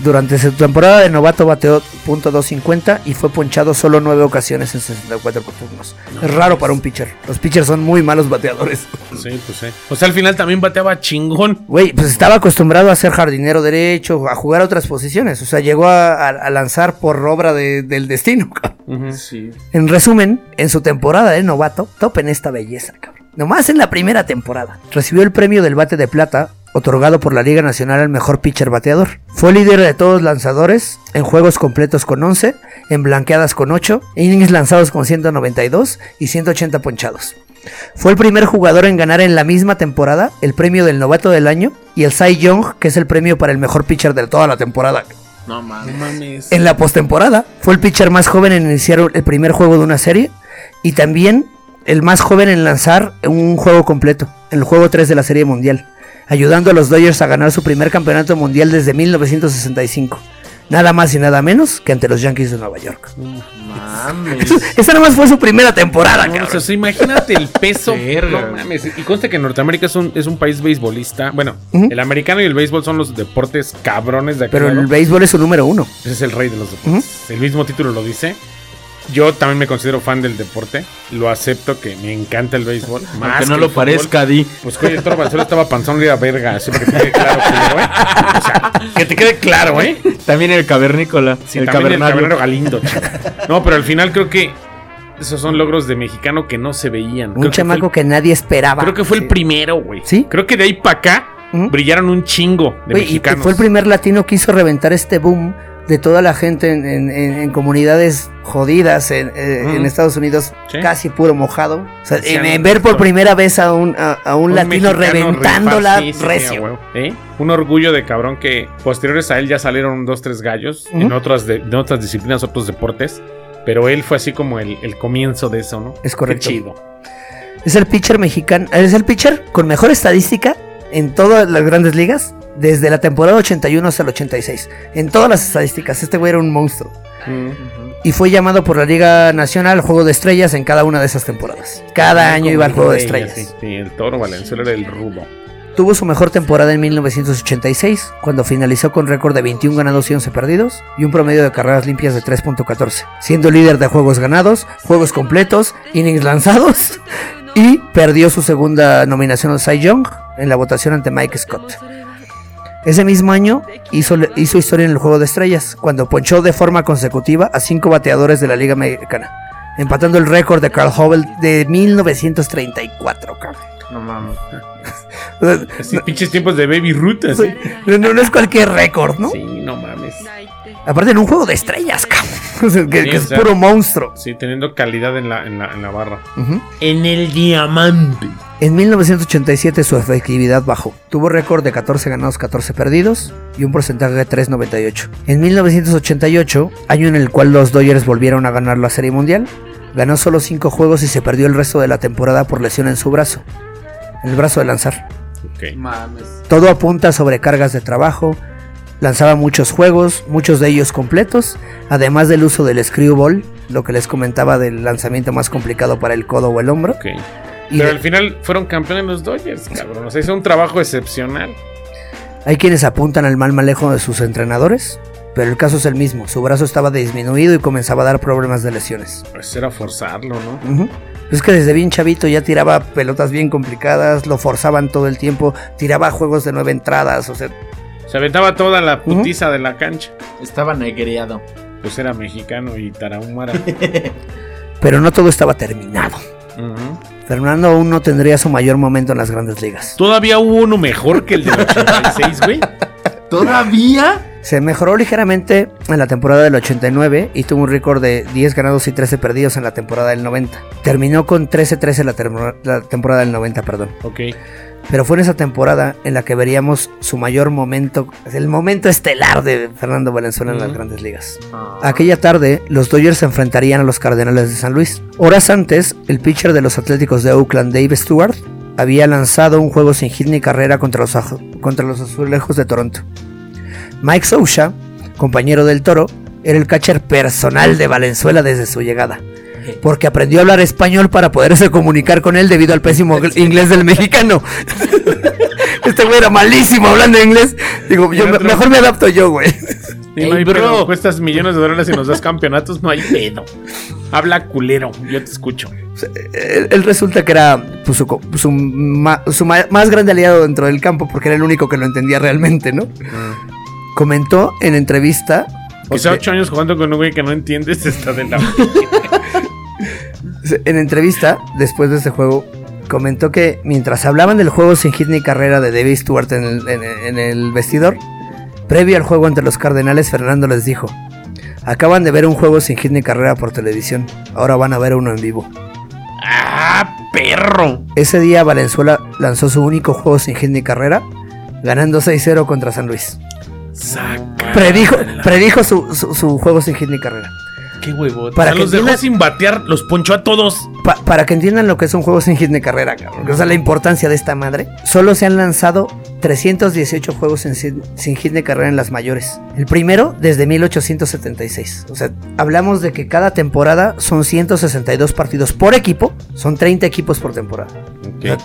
Durante su temporada de novato bateó .250 y fue ponchado solo 9 ocasiones en 64 turnos. Es raro para un pitcher. Los pitchers son muy malos bateadores. Sí, pues sí. O sea, al final también bateaba chingón. Güey, pues estaba acostumbrado a ser jardinero derecho, a jugar a otras posiciones. O sea, llegó a, a- a lanzar por obra de- del destino. cabrón. Sí. En resumen, en su temporada de novato, topen esta belleza, cabrón. Nomás en la primera temporada. Recibió el premio del bate de plata, otorgado por la Liga Nacional al mejor pitcher bateador. Fue líder de todos los lanzadores, en juegos completos con 11, en blanqueadas con 8, innings lanzados con 192 y 180 ponchados. Fue el primer jugador en ganar en la misma temporada el premio del novato del año y el Cy Young, que es el premio para el mejor pitcher de toda la temporada. No mames. mames. En la postemporada fue el pitcher más joven en iniciar el primer juego de una serie y también el más joven en lanzar un juego completo, en el juego 3 de la Serie Mundial, ayudando a los Dodgers a ganar su primer campeonato mundial desde 1965. Nada más y nada menos que ante los Yankees de Nueva York. Mames. Esa nada más fue su primera temporada, No, cabrón. o sea, imagínate el peso. No mames. Y consta que Norteamérica es un, es un país beisbolista. Bueno, el americano y el béisbol son los deportes cabrones de aquí. Pero el béisbol es su número uno. Ese es el rey de los deportes. El mismo título lo dice. Yo también me considero fan del deporte. Lo acepto que me encanta el béisbol. Más Aunque que no lo fútbol. parezca, Di. Pues oye, el toro Valenzuela estaba panzón y era verga. Así para que te quede claro, culero, ¿eh? O sea, que te quede claro, ¿eh? También el cavernícola. Sí, el también el cabernero Galindo. chico. No, pero al final creo que esos son logros de mexicano que no se veían. Un Creo que chamaco que nadie esperaba. Creo que fue el primero, güey. ¿Sí? Creo que de ahí para acá Ujú. brillaron un chingo de Güey, y mexicanos. fue el primer latino que hizo reventar este boom de toda la gente en, en- en- en comunidades jodidas en, eh, en. Estados Unidos, Sí. casi puro mojado. O sea, Sí, en, en ver por primera vez a un, a, a un, Un latino reventándola recio. ¿Eh? Un orgullo de cabrón que posteriores a él ya salieron dos, tres gallos en otras, de, de otras disciplinas, otros deportes. Pero él fue así como el, el comienzo de eso, ¿no? Es correcto. Qué chido. Es el pitcher mexicano, es el pitcher con mejor estadística en todas las grandes ligas desde la temporada 81 hasta el 86. En todas las estadísticas, este güey era un monstruo. Mm. Y fue llamado por la Liga Nacional al Juego de Estrellas en cada una de esas temporadas. Cada año Como iba al Juego de Estrellas. así. Sí, el toro Valenzuela era el rudo. Tuvo su mejor temporada en 1986, cuando finalizó con récord de 21 ganados y 11 perdidos y un promedio de carreras limpias de 3.14, siendo líder de juegos ganados, juegos completos, innings lanzados y perdió su segunda nominación al Cy Young en la votación ante Mike Scott. Ese mismo año hizo, hizo historia en el Juego de Estrellas, cuando ponchó de forma consecutiva a cinco bateadores de la Liga Americana, empatando el récord de Carl Hubble de 1934. cabrón. No mames. Así, pinches tiempos de Baby Ruth, así. no, no- no es cualquier récord, ¿no? Sí, no mames. Aparte en un juego de estrellas, cabrón. O sea, que, Sí, que o es sea. puro monstruo. Sí, teniendo calidad en la, en la, en la barra. En el diamante. En 1987 su efectividad bajó. Tuvo récord de 14 ganados, 14 perdidos y un porcentaje de 3.98. En 1988, año en el cual los Dodgers volvieron a ganar la Serie Mundial, ganó solo 5 juegos y se perdió el resto de la temporada por lesión en su brazo. El brazo de lanzar. Ok. Mames. Todo apunta a sobrecargas de trabajo. Lanzaba muchos juegos, muchos de ellos completos, además del uso del screwball, lo que les comentaba del lanzamiento más complicado para el codo o el hombro. Y Pero de- al final fueron campeones los Dodgers, cabrón. O sea, hizo un trabajo excepcional. hay quienes apuntan al mal manejo de sus entrenadores, pero el caso es el mismo. Su brazo estaba disminuido y comenzaba a dar problemas de lesiones. Pues era forzarlo, ¿no? Es que desde bien chavito ya tiraba pelotas bien complicadas, lo forzaban todo el tiempo, tiraba juegos de nueve entradas, o sea, Se aventaba toda la putiza de la cancha. Estaba negreado. Pues era mexicano y tarahumara. pero no todo estaba terminado. Fernando aún no tendría su mayor momento en las grandes ligas. Todavía hubo uno mejor que el del 86, güey. ¿Todavía? Se mejoró ligeramente en la temporada del 89 y tuvo un récord de 10 ganados y 13 perdidos en la temporada del 90. Terminó con 13-13 la, la temporada del 90, perdón. Ok. Pero fue en esa temporada en la que veríamos su mayor momento, el momento estelar de Fernando Valenzuela en las grandes ligas. Ah. Aquella tarde, los Dodgers se enfrentarían a los Cardenales de San Luis. Horas antes, el pitcher de los Atléticos de Oakland, Dave Stewart, había lanzado un juego sin hit ni carrera contra los, contra los Azulejos de Toronto. Mike Sousha, compañero del Toro, era el catcher personal de Valenzuela desde su llegada. Porque aprendió a hablar español para poderse comunicar con él debido al pésimo gl- inglés del mexicano. Este güey era malísimo hablando inglés. Digo, yo otro- mejor me adapto yo, güey. Y Ey, no hay bro. pedo, cuestas millones de dólares y nos das campeonatos, no hay pedo. Habla culero, yo te escucho. él, él resulta que era pues, su, su ma- su ma- más grande aliado dentro del campo porque era el único que lo entendía realmente, ¿no? Comentó en entrevista. O sea, ocho años jugando con un güey que no entiendes está de la... en entrevista, después de ese juego, comentó que mientras hablaban del juego sin hit ni carrera de David Stewart en el, en- en el vestidor, previo al juego ante los Cardenales, Fernando les dijo: Acaban de ver un juego sin hit ni carrera por televisión, ahora van a ver uno en vivo. ¡Ah, perro! Ese día Valenzuela lanzó su único juego sin hit ni carrera, ganando 6-0 contra San Luis. Saca. Predijo, predijo su, su- su juego sin hit ni carrera. Qué huevón. Para que los dejó entiendan- sin batear, los ponchó a todos. Pa- para que entiendan lo que es un juego sin hit ni carrera, cabrón. O sea, la importancia de esta madre. Solo se han lanzado 318 juegos sin, sin- sin hit ni carrera en las mayores. El primero desde 1876. O sea, hablamos de que cada temporada son 162 partidos por equipo. Son 30 equipos por temporada. O sea,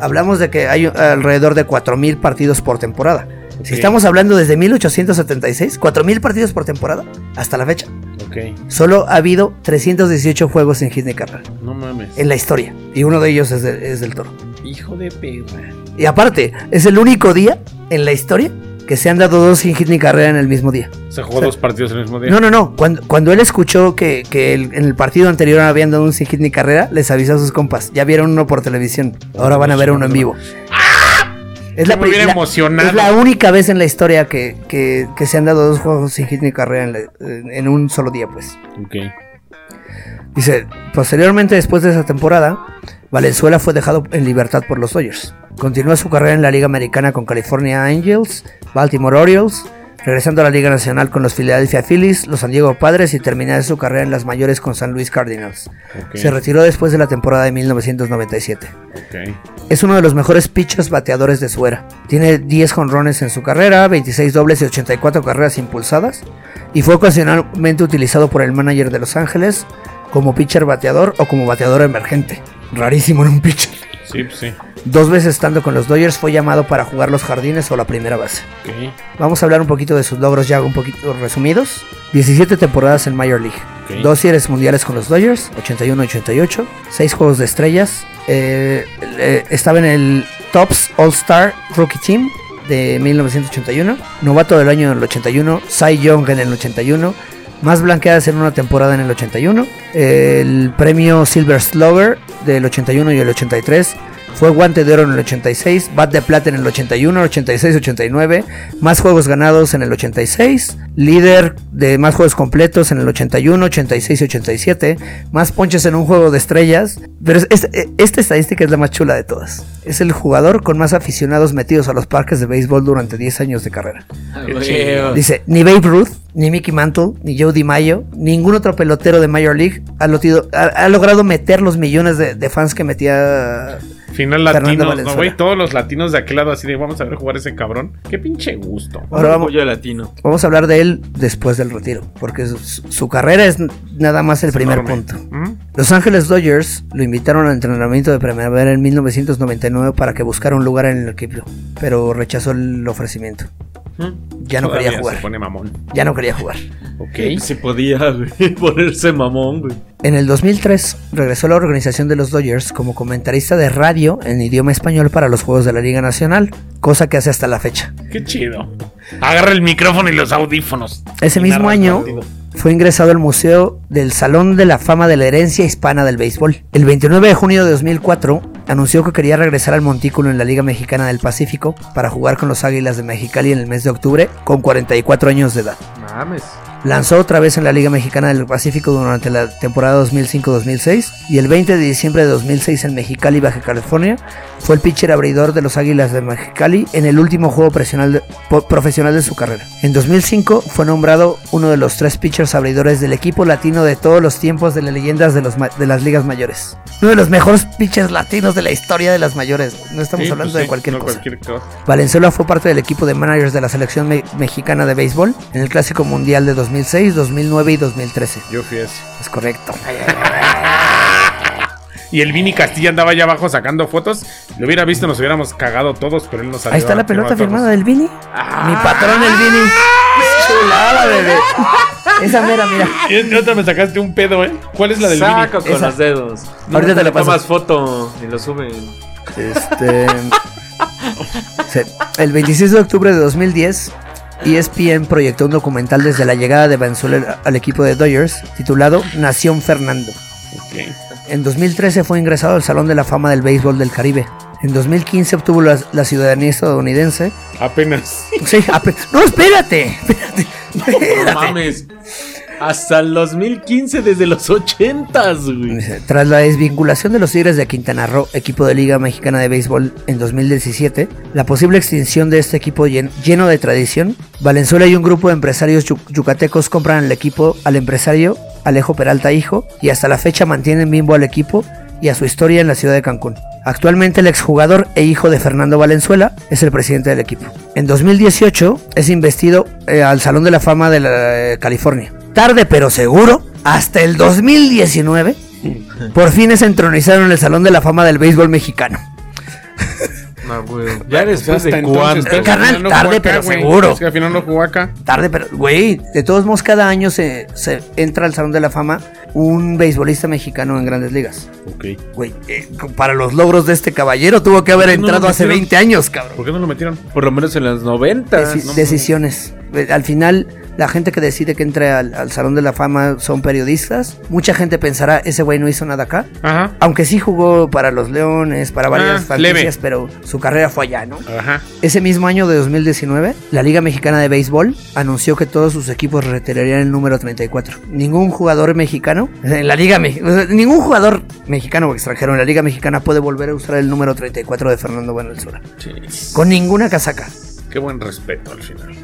hablamos de que hay alrededor de 4.000 partidos por temporada. Si estamos hablando desde 1876, 4.000 partidos por temporada, hasta la fecha. Solo ha habido 318 juegos hit ni carrera no mames. en la historia. Y uno de ellos es, de- es del toro. Hijo de perra. Y aparte, es el único día en la historia que se han dado dos sin hit ni carrera en el mismo día. Se jugó dos partidos el mismo día. No, no, no. Cuando, cuando él escuchó que, que el- en el partido anterior habían dado un sin hit ni carrera, les avisó a sus compas. Ya vieron uno por televisión. Ahora van a ver uno en vivo. Es la, me pri- hubiera la- emocionado. es la única vez en la historia que, que- que se han dado dos juegos sin hit ni carrera en, la- en- en un solo día, pues. Ok. Dice, posteriormente, después de esa temporada, Valenzuela fue dejado en libertad por los Dodgers. Continuó su carrera en la Liga Americana con California Angels, Baltimore Orioles, regresando a la Liga Nacional con los Philadelphia Phillies, los San Diego Padres y terminar su carrera en las mayores con San Luis Cardinals. Se retiró después de la temporada de 1997. Ok. Es uno de los mejores pitchers bateadores de su era. Tiene 10 jonrones en su carrera, 26 dobles y 84 carreras impulsadas. Y fue ocasionalmente utilizado por el manager de Los Ángeles como pitcher bateador o como bateador emergente. Rarísimo en un pitcher. Sí, pues sí. Dos veces estando con los Dodgers fue llamado para jugar los jardines o la primera base. Vamos a hablar un poquito de sus logros ya un poquito resumidos. 17 temporadas en Major League. Dos series mundiales con los Dodgers, 81-88. Seis juegos de estrellas. Eh, eh, estaba en el Tops All-Star Rookie Team de 1981. Novato del año en el 81. Cy Young en el 81. Más blanqueadas en una temporada en el 81. El premio Silver Slugger del 81 y el 83. Fue guante de oro en el 86, bat de plata en el 81, 86, 89, más juegos ganados en el 86, líder de más juegos completos en el 81, 86 y 87, más ponches en un juego de estrellas. Pero es- es- esta estadística es la más chula de todas. Es el jugador con más aficionados metidos a los parques de béisbol durante 10 años de carrera. Chido. Dice, ni Babe Ruth, ni Mickey Mantle, ni Joe DiMaggio, ningún otro pelotero de Major League ha, lotido- ha- ha logrado meter los millones de, de fans que metía Final latinos, ¿no, güey? Todos los latinos de aquel lado así de vamos a ver jugar ese cabrón. Qué pinche gusto. Ahora vamos, latino. vamos a hablar de él después del retiro, porque su, su carrera es nada más el primer enorme. punto. ¿Mm? Los Ángeles Dodgers lo invitaron al entrenamiento de primavera en 1999 para que buscara un lugar en el equipo, pero rechazó el ofrecimiento. Ya no Todavía quería jugar. Se pone mamón. Ya no quería jugar. Ok. Se podía, ponerse mamón, güey. En el 2003 regresó a la organización de los Dodgers como comentarista de radio en idioma español para los Juegos de la Liga Nacional, cosa que hace hasta la fecha. Qué chido. Agarra el micrófono y los audífonos. Ese mismo año fue ingresado al Museo del Salón de la Fama de la Herencia Hispana del Béisbol. El 29 de junio de 2004 anunció que quería regresar al montículo en la Liga Mexicana del Pacífico para jugar con los Águilas de Mexicali en el mes de octubre con 44 años de edad. Mames. Lanzó otra vez en la Liga Mexicana del Pacífico durante la temporada 2005-2006 y el 20 de diciembre de 2006 en Mexicali, Baja California, fue el pitcher abridor de los Águilas de Mexicali en el último juego profesional de, profesional de su carrera. En 2005 fue nombrado uno de los tres pitchers abridores del equipo latino de todos los tiempos de las leyendas de, los de las ligas mayores. Uno de los mejores pitchers latinos de la historia de las mayores. No estamos Sí, hablando pues de sí, cualquier no cosa. cualquier cosa. Valenzuela fue parte del equipo de managers de la selección me- mexicana de béisbol en el Clásico Mundial de 2006, 2009 y 2013. Yo fui ese. Es correcto. Y el Vini Castilla andaba allá abajo sacando fotos. Lo hubiera visto, nos hubiéramos cagado todos, pero él nos Ahí está la pelota firmada del Vini. Ah. Mi patrón, el Vini. Chulada, bebé. Esa mera, mira. Y otra me sacaste un pedo, ¿eh? ¿Cuál es la del Saco Vini? con Esa. los dedos. Ahorita te la le tomas paso. foto y lo suben. Este. El 26 de octubre de 2010, ESPN proyectó un documental desde la llegada de Valenzuela al equipo de Dodgers titulado Nación Fernando. En 2013 fue ingresado al Salón de la Fama del Béisbol del Caribe. En 2015 obtuvo la, la ciudadanía estadounidense. Apenas. Sí, no, espérate, espérate. No mames. Hasta el 2015, desde los 80s, güey. Tras la desvinculación de los Tigres de Quintana Roo, equipo de Liga Mexicana de Béisbol en 2017, la posible extinción de este equipo llen- lleno de tradición, Valenzuela y un grupo de empresarios yu- yucatecos compran el equipo al empresario Alejo Peralta Hijo y hasta la fecha mantienen vivo al equipo y a su historia en la ciudad de Cancún. Actualmente el exjugador e hijo de Fernando Valenzuela es el presidente del equipo. En 2018 es investido eh, al Salón de la Fama de la, eh, California. Tarde pero seguro, hasta el 2019, por fin es entronizaron en el Salón de la Fama del béisbol mexicano. No, güey. Ya después Hasta de cuánto. pero Carnal, no tarde, acá, pero güey. seguro. Es que al final no jugó acá. Tarde pero, güey, de todos modos cada año se, se entra al Salón de la Fama un beisbolista mexicano en grandes ligas. Ok. Güey, eh, para los logros de este caballero tuvo que haber ¿Por qué no entrado hace metieron? 20 años, cabrón. ¿Por qué no lo metieron? Por lo menos en los 90. Deci- decisiones. Eh, Al final, la gente que decide que entre al, al Salón de la Fama son periodistas. Mucha gente pensará, ese güey no hizo nada acá. Ajá. Aunque sí jugó para los Leones, para varias Ah, franquicias, pero su carrera fue allá, ¿no? Ajá. Ese mismo año de 2019, la Liga Mexicana de Béisbol anunció que todos sus equipos retirarían el número 34. Ningún jugador mexicano, en la Liga Me- o sea, ningún jugador mexicano o extranjero en la Liga Mexicana puede volver a usar el número 34 de Fernando Valenzuela. Con ninguna casaca. Qué buen respeto al final.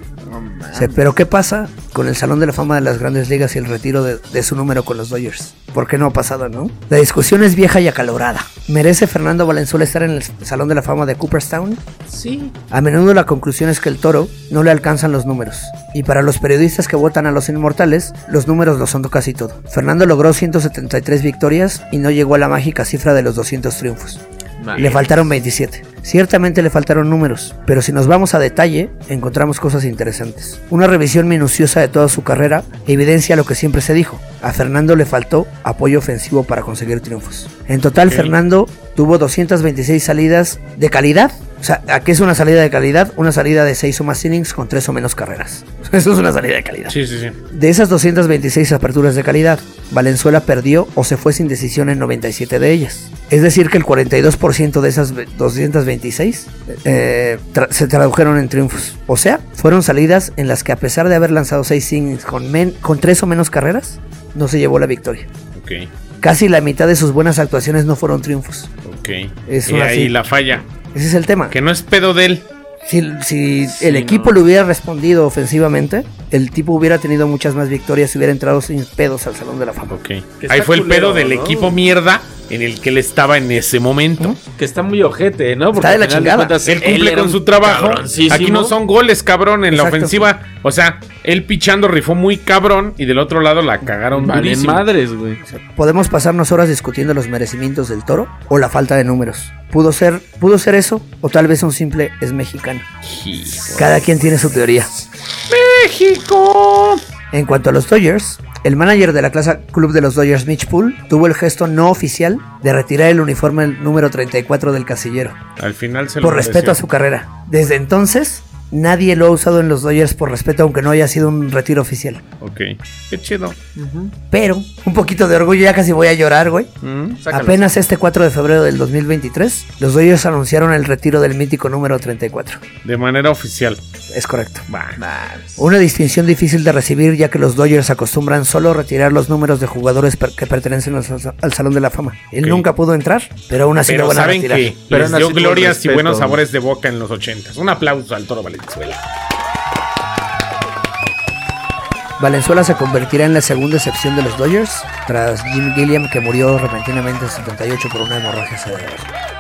Pero ¿qué pasa con el Salón de la Fama de las Grandes Ligas y el retiro de, de su número con los Dodgers? ¿Por qué no ha pasado, no? La discusión es vieja y acalorada. ¿Merece Fernando Valenzuela estar en el Salón de la Fama de Cooperstown? Sí. A menudo la conclusión es que el toro no le alcanzan los números. Y para los periodistas que votan a los inmortales, los números lo son casi todo. Fernando logró 173 victorias y no llegó a la mágica cifra de los 200 triunfos. Le faltaron 27. Ciertamente le faltaron números, pero si nos vamos a detalle, encontramos cosas interesantes. Una revisión minuciosa de toda su carrera evidencia lo que siempre se dijo. A Fernando le faltó apoyo ofensivo para conseguir triunfos. En total. Fernando tuvo 226 salidas de calidad. O sea, ¿a qué es una salida de calidad? Una salida de 6 o más innings con 3 o menos carreras. Eso es una salida de calidad. Sí, sí, sí. De esas 226 aperturas de calidad, Valenzuela perdió o se fue sin decisión en 97 de ellas. Es decir, que el 42% de esas ve- 226 eh, tra- se tradujeron en triunfos. O sea, fueron salidas en las que a pesar de haber lanzado 6 innings con, men- con 3 o menos carreras, no se llevó la victoria. Ok, Casi la mitad de sus buenas actuaciones no fueron triunfos. ok. Es y ahí la falla. Ese es el tema. Que no es pedo de él. Si, si Sí, el no. equipo le hubiera respondido ofensivamente, el tipo hubiera tenido muchas más victorias y hubiera entrado sin pedos al Salón de la Fama. Ok. Ahí fue el pedo del ¿no? equipo mierda en el que él estaba en ese momento. Que está muy ojete, ¿no? Está de la chingada. cuentas, Él cumple con su trabajo. Aquí no son goles, cabrón, en la ofensiva. O sea, él pichando rifó muy cabrón y del otro lado la cagaron durísimo. madres, güey. Podemos pasarnos horas discutiendo los merecimientos del toro o la falta de números. Pudo ser, pudo ser eso, o tal vez un simple es mexicano. Hijo. Cada quien tiene su teoría. México. En cuanto a los Dodgers, el manager de la clase club de los Dodgers, Mitch Poole, tuvo el gesto no oficial de retirar el uniforme número 34 del casillero, Al final se lo por mereció. respeto a su carrera. Desde entonces, nadie lo ha usado en los Dodgers por respeto, aunque no haya sido un retiro oficial. Ok. Qué chido. Pero, un poquito de orgullo, ya casi voy a llorar, güey. Mm. Apenas este 4 de febrero del 2023, los Dodgers anunciaron el retiro del mítico número 34. De manera oficial. Es correcto. Va. Una distinción difícil de recibir ya que los Dodgers acostumbran solo retirar los números de jugadores per- que pertenecen al, al Salón de la Fama. Él nunca pudo entrar, pero aún así lo Pero van a saben retirar. que Pero les dio glorias y buenos sabores de boca en los ochentas. Un aplauso al Toro Valenzuela. Valenzuela se convertirá en la segunda excepción de los Dodgers tras Jim Gilliam que murió repentinamente en 78 por una hemorragia cerebral.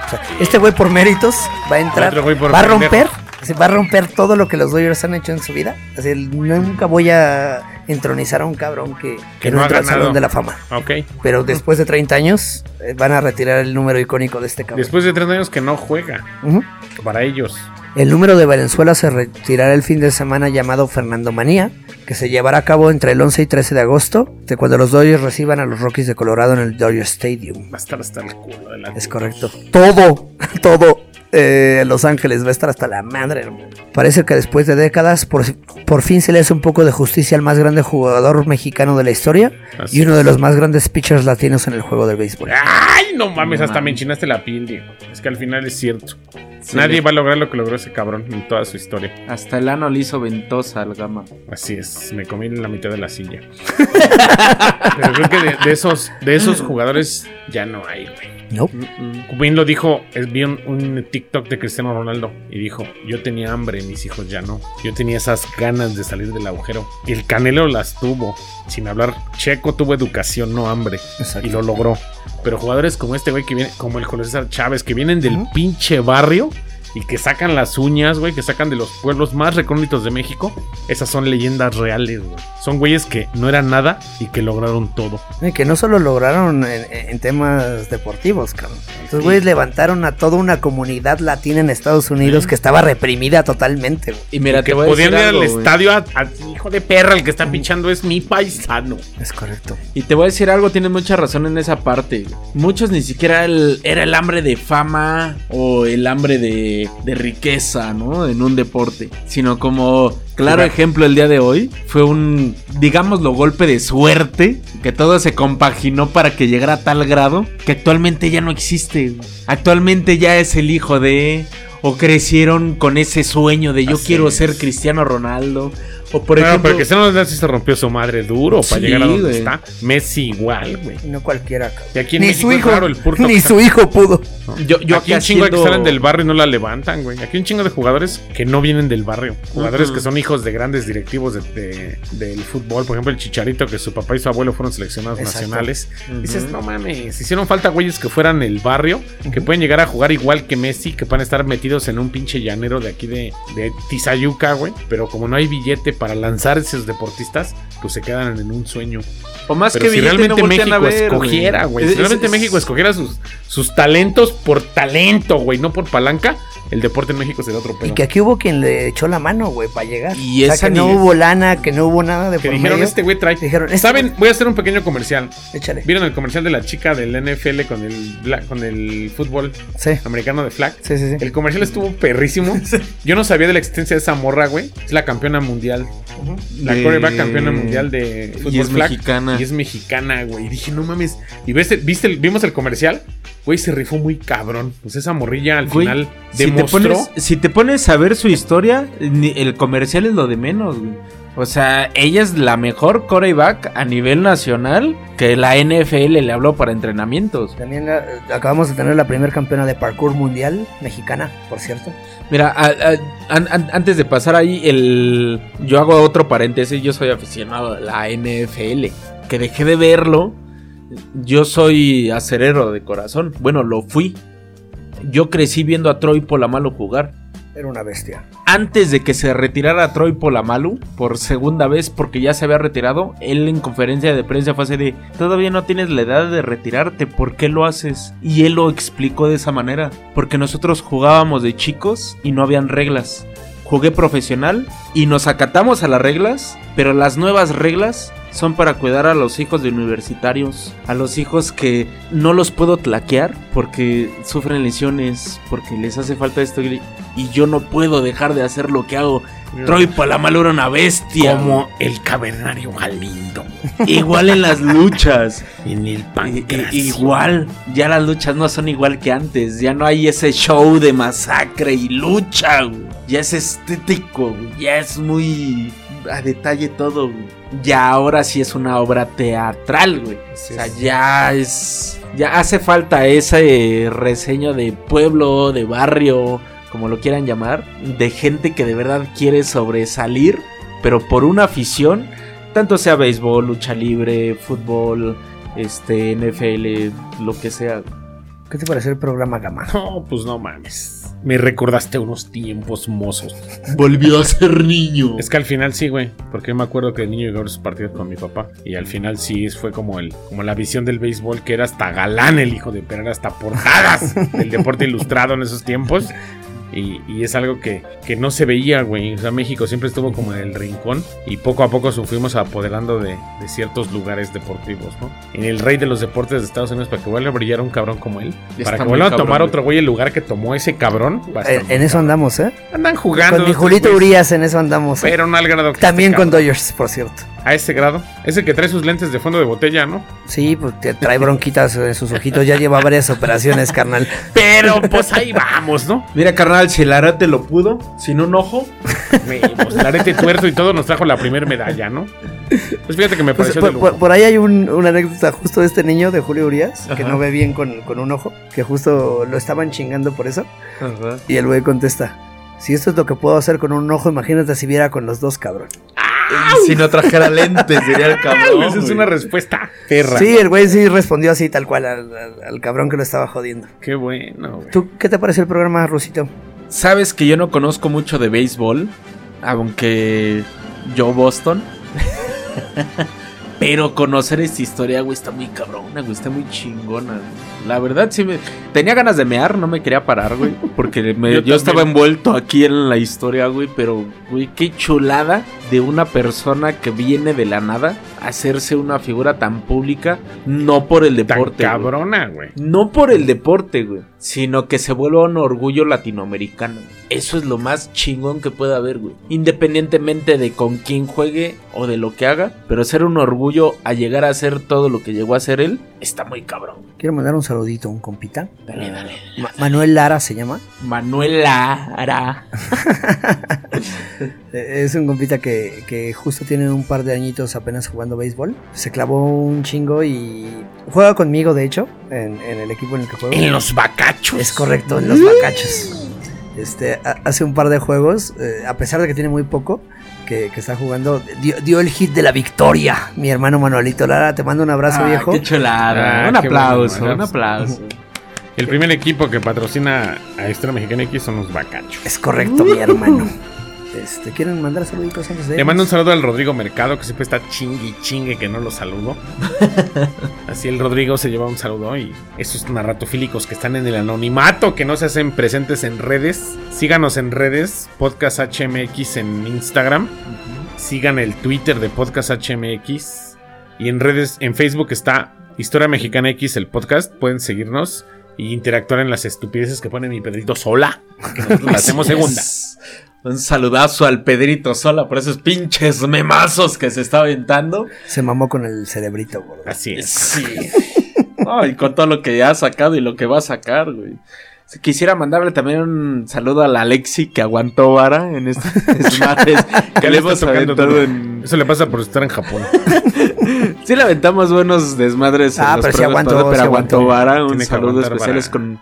O sea, este güey por méritos va a entrar, va a romper, se va a romper todo lo que los Dodgers han hecho en su vida. Así, nunca voy a entronizar a un cabrón que, que Que no, no ha entra al. Salón de la Fama. Ok. Pero después de 30 años eh, van a retirar el número icónico de este cabrón. Después de tres años que no juega. Para ellos. El número de Valenzuela se retirará el fin de semana llamado Fernando Manía, que se llevará a cabo entre el 11 y 13 de agosto, de cuando los Dodgers reciban a los Rockies de Colorado en el Dodger Stadium. Va a estar hasta el culo delante. Es correcto. Todo, todo eh, Los Ángeles va a estar hasta la madre, hermano. Parece que después de décadas, por, por fin se le hace un poco de justicia al más grande jugador mexicano de la historia Así y uno de los más grandes pitchers latinos en el juego del béisbol. Ay, no mames, No hasta mames. me enchinaste la piel, Diego. Es que al final es cierto. Sí, Nadie le- va a lograr lo que logró ese cabrón en toda su historia. Hasta el ano le hizo ventosa al gama. Así es, me comí la mitad de la silla. Pero creo que de, de esos, de esos jugadores ya no hay, güey. No. Bien lo dijo, es- vi un, un TikTok de Cristiano Ronaldo y dijo, yo tenía hambre, mis hijos ya no. Yo tenía esas ganas de salir del agujero. Y el Canelo las tuvo, sin hablar. Checo tuvo educación, no hambre. Exacto. Y lo logró. Pero jugadores como este, güey, que viene, como el César Chávez, que vienen del pinche barrio y que sacan las uñas, güey, que sacan de los pueblos más recónditos de México, esas son leyendas reales, güey. Son güeyes que no eran nada y que lograron todo. Y que no solo lograron en, en temas deportivos, cabrón. Estos güeyes levantaron a toda una comunidad latina en Estados Unidos que estaba reprimida totalmente. güey. Y mira, que te voy a podían decir ir al algo, güey. estadio a, a- hijo de perra, el que está pinchando es mi paisano. Es correcto. Y te voy a decir algo, tienes mucha razón en esa parte. Muchos ni siquiera el- era el hambre de fama o el hambre de de, de riqueza, ¿no? En un deporte, sino como claro ejemplo el día de hoy fue un, digámoslo, golpe de suerte, que todo se compaginó para que llegara a tal grado que actualmente ya no existe. Actualmente ya es el hijo de... O crecieron con ese sueño de yo Así quiero es. ser Cristiano Ronaldo. O por ejemplo... pero Cristiano Ronaldo sí se rompió su madre duro para Sí, llegar a donde güey. está. Messi igual, güey. No cualquiera, cabrón. Y aquí en Ni México su hijo, raro el purto ni su hijo pudo. Yo, yo aquí un chingo de que haciendo- salen del barrio y no la levantan, güey. Aquí hay un chingo de jugadores que no vienen del barrio. Jugadores que son hijos de grandes directivos de- de- del fútbol. Por ejemplo, el Chicharito, que su papá y su abuelo fueron seleccionados Exacto. nacionales. Dices, no mames, hicieron falta güeyes que fueran el barrio, que pueden llegar a jugar igual que Messi, que pueden estar metidos en un pinche llanero de aquí de, de Tizayuca, güey. Pero como no hay billete para lanzar esos deportistas, pues se quedan en un sueño. O más Pero que si realmente no voltean a México ver, escogiera, güey. Si Es- realmente es- México escogiera sus, sus talentos por talento, güey, no por palanca, el deporte en México sería otro Y pedo. que aquí hubo quien le echó la mano, güey, para llegar. Y o sea, esa que no ni- hubo lana, que no hubo nada de Que por dijeron, medio. este güey trae. Dijeron, este ¿Saben? Voy a hacer un pequeño comercial. Échale. ¿Vieron el comercial de la chica del NFL con el, bla- con el fútbol Sí, americano de flag? sí, sí. sí. El comercial estuvo perrísimo. Yo no sabía de la existencia de esa morra, güey. Es la campeona mundial. La De- quarterback campeona mundial de fútbol Y es flag. mexicana. Y es mexicana, güey. Y dije, no mames. ¿Y viste, el- vimos el comercial? Güey, se rifó muy cabrón. Pues esa morrilla al Güey, final si te, demostró. pones, si te pones a ver su historia, el comercial es lo de menos, güey. O sea, ella es la mejor quarterback a nivel nacional que la NFL le habló para entrenamientos. También acabamos de tener la primera campeona de parkour mundial mexicana, por cierto. Mira, a- a- an- an- antes de pasar ahí, el, yo hago otro paréntesis. Yo soy aficionado a la NFL. Que dejé de verlo. Yo soy acerero de corazón. Bueno, lo fui. Yo crecí viendo a Troy Polamalu jugar. Era una bestia. Antes de que se retirara Troy Polamalu por segunda vez, porque ya se había retirado, él en conferencia de prensa fue así de: Todavía no tienes la edad de retirarte, ¿por qué lo haces? Y él lo explicó de esa manera: Porque nosotros jugábamos de chicos y no habían reglas. Jugué profesional y nos acatamos a las reglas, pero las nuevas reglas son para cuidar a los hijos de universitarios, a los hijos que no los puedo tlaquear porque sufren lesiones, porque les hace falta esto y yo no puedo dejar de hacer lo que hago. Troy Palamalu era una bestia. Como el cavernario Galindo. igual en las luchas. En el pancracio. igual, ya las luchas no son igual que antes. Ya no hay ese show de masacre y lucha. Ya es estético. Ya es muy a detalle todo. güey. Ya ahora sí es una obra teatral, güey. Así o sea, es. ya es. Ya hace falta ese reseño de pueblo, de barrio, como lo quieran llamar, de gente que de verdad quiere sobresalir, pero por una afición, tanto sea béisbol, lucha libre, fútbol, este, NFL, lo que sea. ¿Qué te pareció el programa Gama? No, pues no mames. Me recordaste unos tiempos mozos. Volvió a ser niño. Es que al final sí, güey. Porque yo me acuerdo que de niño llegó a sus partidos con mi papá. Y al final sí fue como el, como la visión del béisbol, que era hasta galán el hijo de pero era hasta portadas del deporte ilustrado en esos tiempos. Y, y es algo que, que no se veía, güey. O sea, México siempre estuvo como en el rincón. Y poco a poco nos fuimos apoderando de, de ciertos lugares deportivos, ¿no? En el rey de los deportes de Estados Unidos, para que vuelva a brillar un cabrón como él. Para que vuelva a tomar otro güey el lugar que tomó ese cabrón. En, eso cabrón. andamos, ¿eh? Andan jugando. Con mi Julito. Urias en eso andamos. ¿eh? Pero no al grado que También este con. Dodgers, por cierto. A ese grado. Ese que trae sus lentes de fondo de botella, ¿no? Sí, pues te trae bronquitas en sus ojitos. Ya lleva varias operaciones, carnal. Pero pues ahí vamos, ¿no? Mira, carnal, si el arate lo pudo, sin un ojo. Me- Pues el arete tuerto y todo nos trajo la primera medalla, ¿no? Pues fíjate que me Pues, pareció por, de lujo. por- por ahí hay un- una anécdota justo de este niño de Julio Urias, que Ajá. no ve bien con, con un ojo, que justo lo estaban chingando por eso. Y el güey contesta, si esto es lo que puedo hacer con un ojo, imagínate si viera con los dos, cabrón. Si no trajera lentes, sería el cabrón. Esa es una respuesta perra. Sí, el güey sí respondió así tal cual al, al- al cabrón que lo estaba jodiendo. Qué bueno, güey. ¿Tú qué te pareció el programa, Rusito? Sabes que yo no conozco mucho de béisbol, aunque yo Boston. Pero conocer esta historia, güey, está muy cabrona, güey, está muy chingona. güey. La verdad, sí me... Tenía ganas de mear, no me quería parar, güey, porque me- Yo yo, estaba envuelto aquí en la historia, güey, pero, güey, qué chulada de una persona que viene de la nada a hacerse una figura tan pública, no por el deporte. güey. cabrona, güey. No por el deporte, güey, sino que se vuelva un orgullo latinoamericano. Eso es lo más chingón que puede haber, güey. Independientemente de con quién juegue o de lo que haga, pero ser un orgullo a llegar a hacer todo lo que llegó a hacer él, está muy cabrón. Quiero mandar un saludito a un compita. Dale, dale. Ma- Manuel Lara se llama. Manuel Lara. Eh, Es un compita que, que justo tiene un par de añitos apenas jugando béisbol. Se clavó un chingo y juega conmigo, de hecho, en, en el equipo en el que juego. En los bacachos. Es correcto, en los bacachos. Este, ha- hace un par de juegos, eh, a pesar de que tiene muy poco, que, que está jugando, dio, dio el hit de la victoria. Mi hermano Manuelito Lara, te mando un abrazo, Ah, viejo. Qué chulada. Ah, un qué aplauso, bueno, un aplauso. El primer equipo que patrocina a Historia Mexicana X son los bacachos. Es correcto, mi hermano. Este, ¿Quieren mandar saluditos antes de Le mando un saludo al Rodrigo Mercado, que siempre está chingue y chingue que no lo saludo. Así el Rodrigo se lleva un saludo y esos narratofílicos que están en el anonimato, que no se hacen presentes en redes, síganos en redes, Podcast HMX en Instagram, sigan el Twitter de Podcast HMX y en redes, en Facebook está Historia Mexicana X, el podcast, pueden seguirnos y interactuar en las estupideces que pone mi Pedrito sola, que nosotros la hacemos segunda. Un saludazo al Pedrito Sola por esos pinches memazos que se está aventando. Se mamó con el cerebrito, gordo. Así es. Sí. Ay, con todo lo que ya ha sacado y lo que va a sacar, güey. Quisiera mandarle también un saludo a la Alexi que aguantó vara en estos desmadres que le hemos aventado todo. en... Eso le pasa por estar en Japón. Sí le aventamos buenos desmadres en Ah, los pero sí aguantó, pero sí aguantó aguantó. vara. Un Tiene saludo especial es con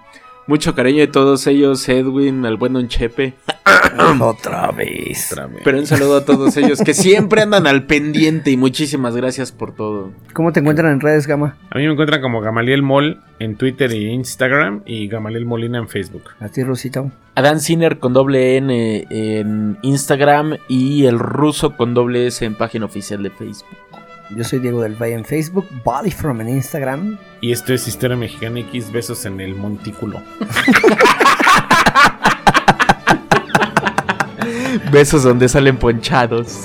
mucho cariño de todos ellos, Edwin, al buen Don Chepe. Otra vez. Otra vez. Pero un saludo a todos ellos que siempre andan al pendiente y muchísimas gracias por todo. ¿Cómo te encuentran en redes, Gama? A mí me encuentran como Gamaliel Mol en Twitter y Instagram y Gamaliel Molina en Facebook. A ti, Rosito. Adán Sinner con doble N en Instagram y el ruso con doble S en página oficial de Facebook. Yo soy Diego del Valle en Facebook, Body From en Instagram. Y esto es Historia Mexicana X, besos en el montículo. Besos donde salen ponchados.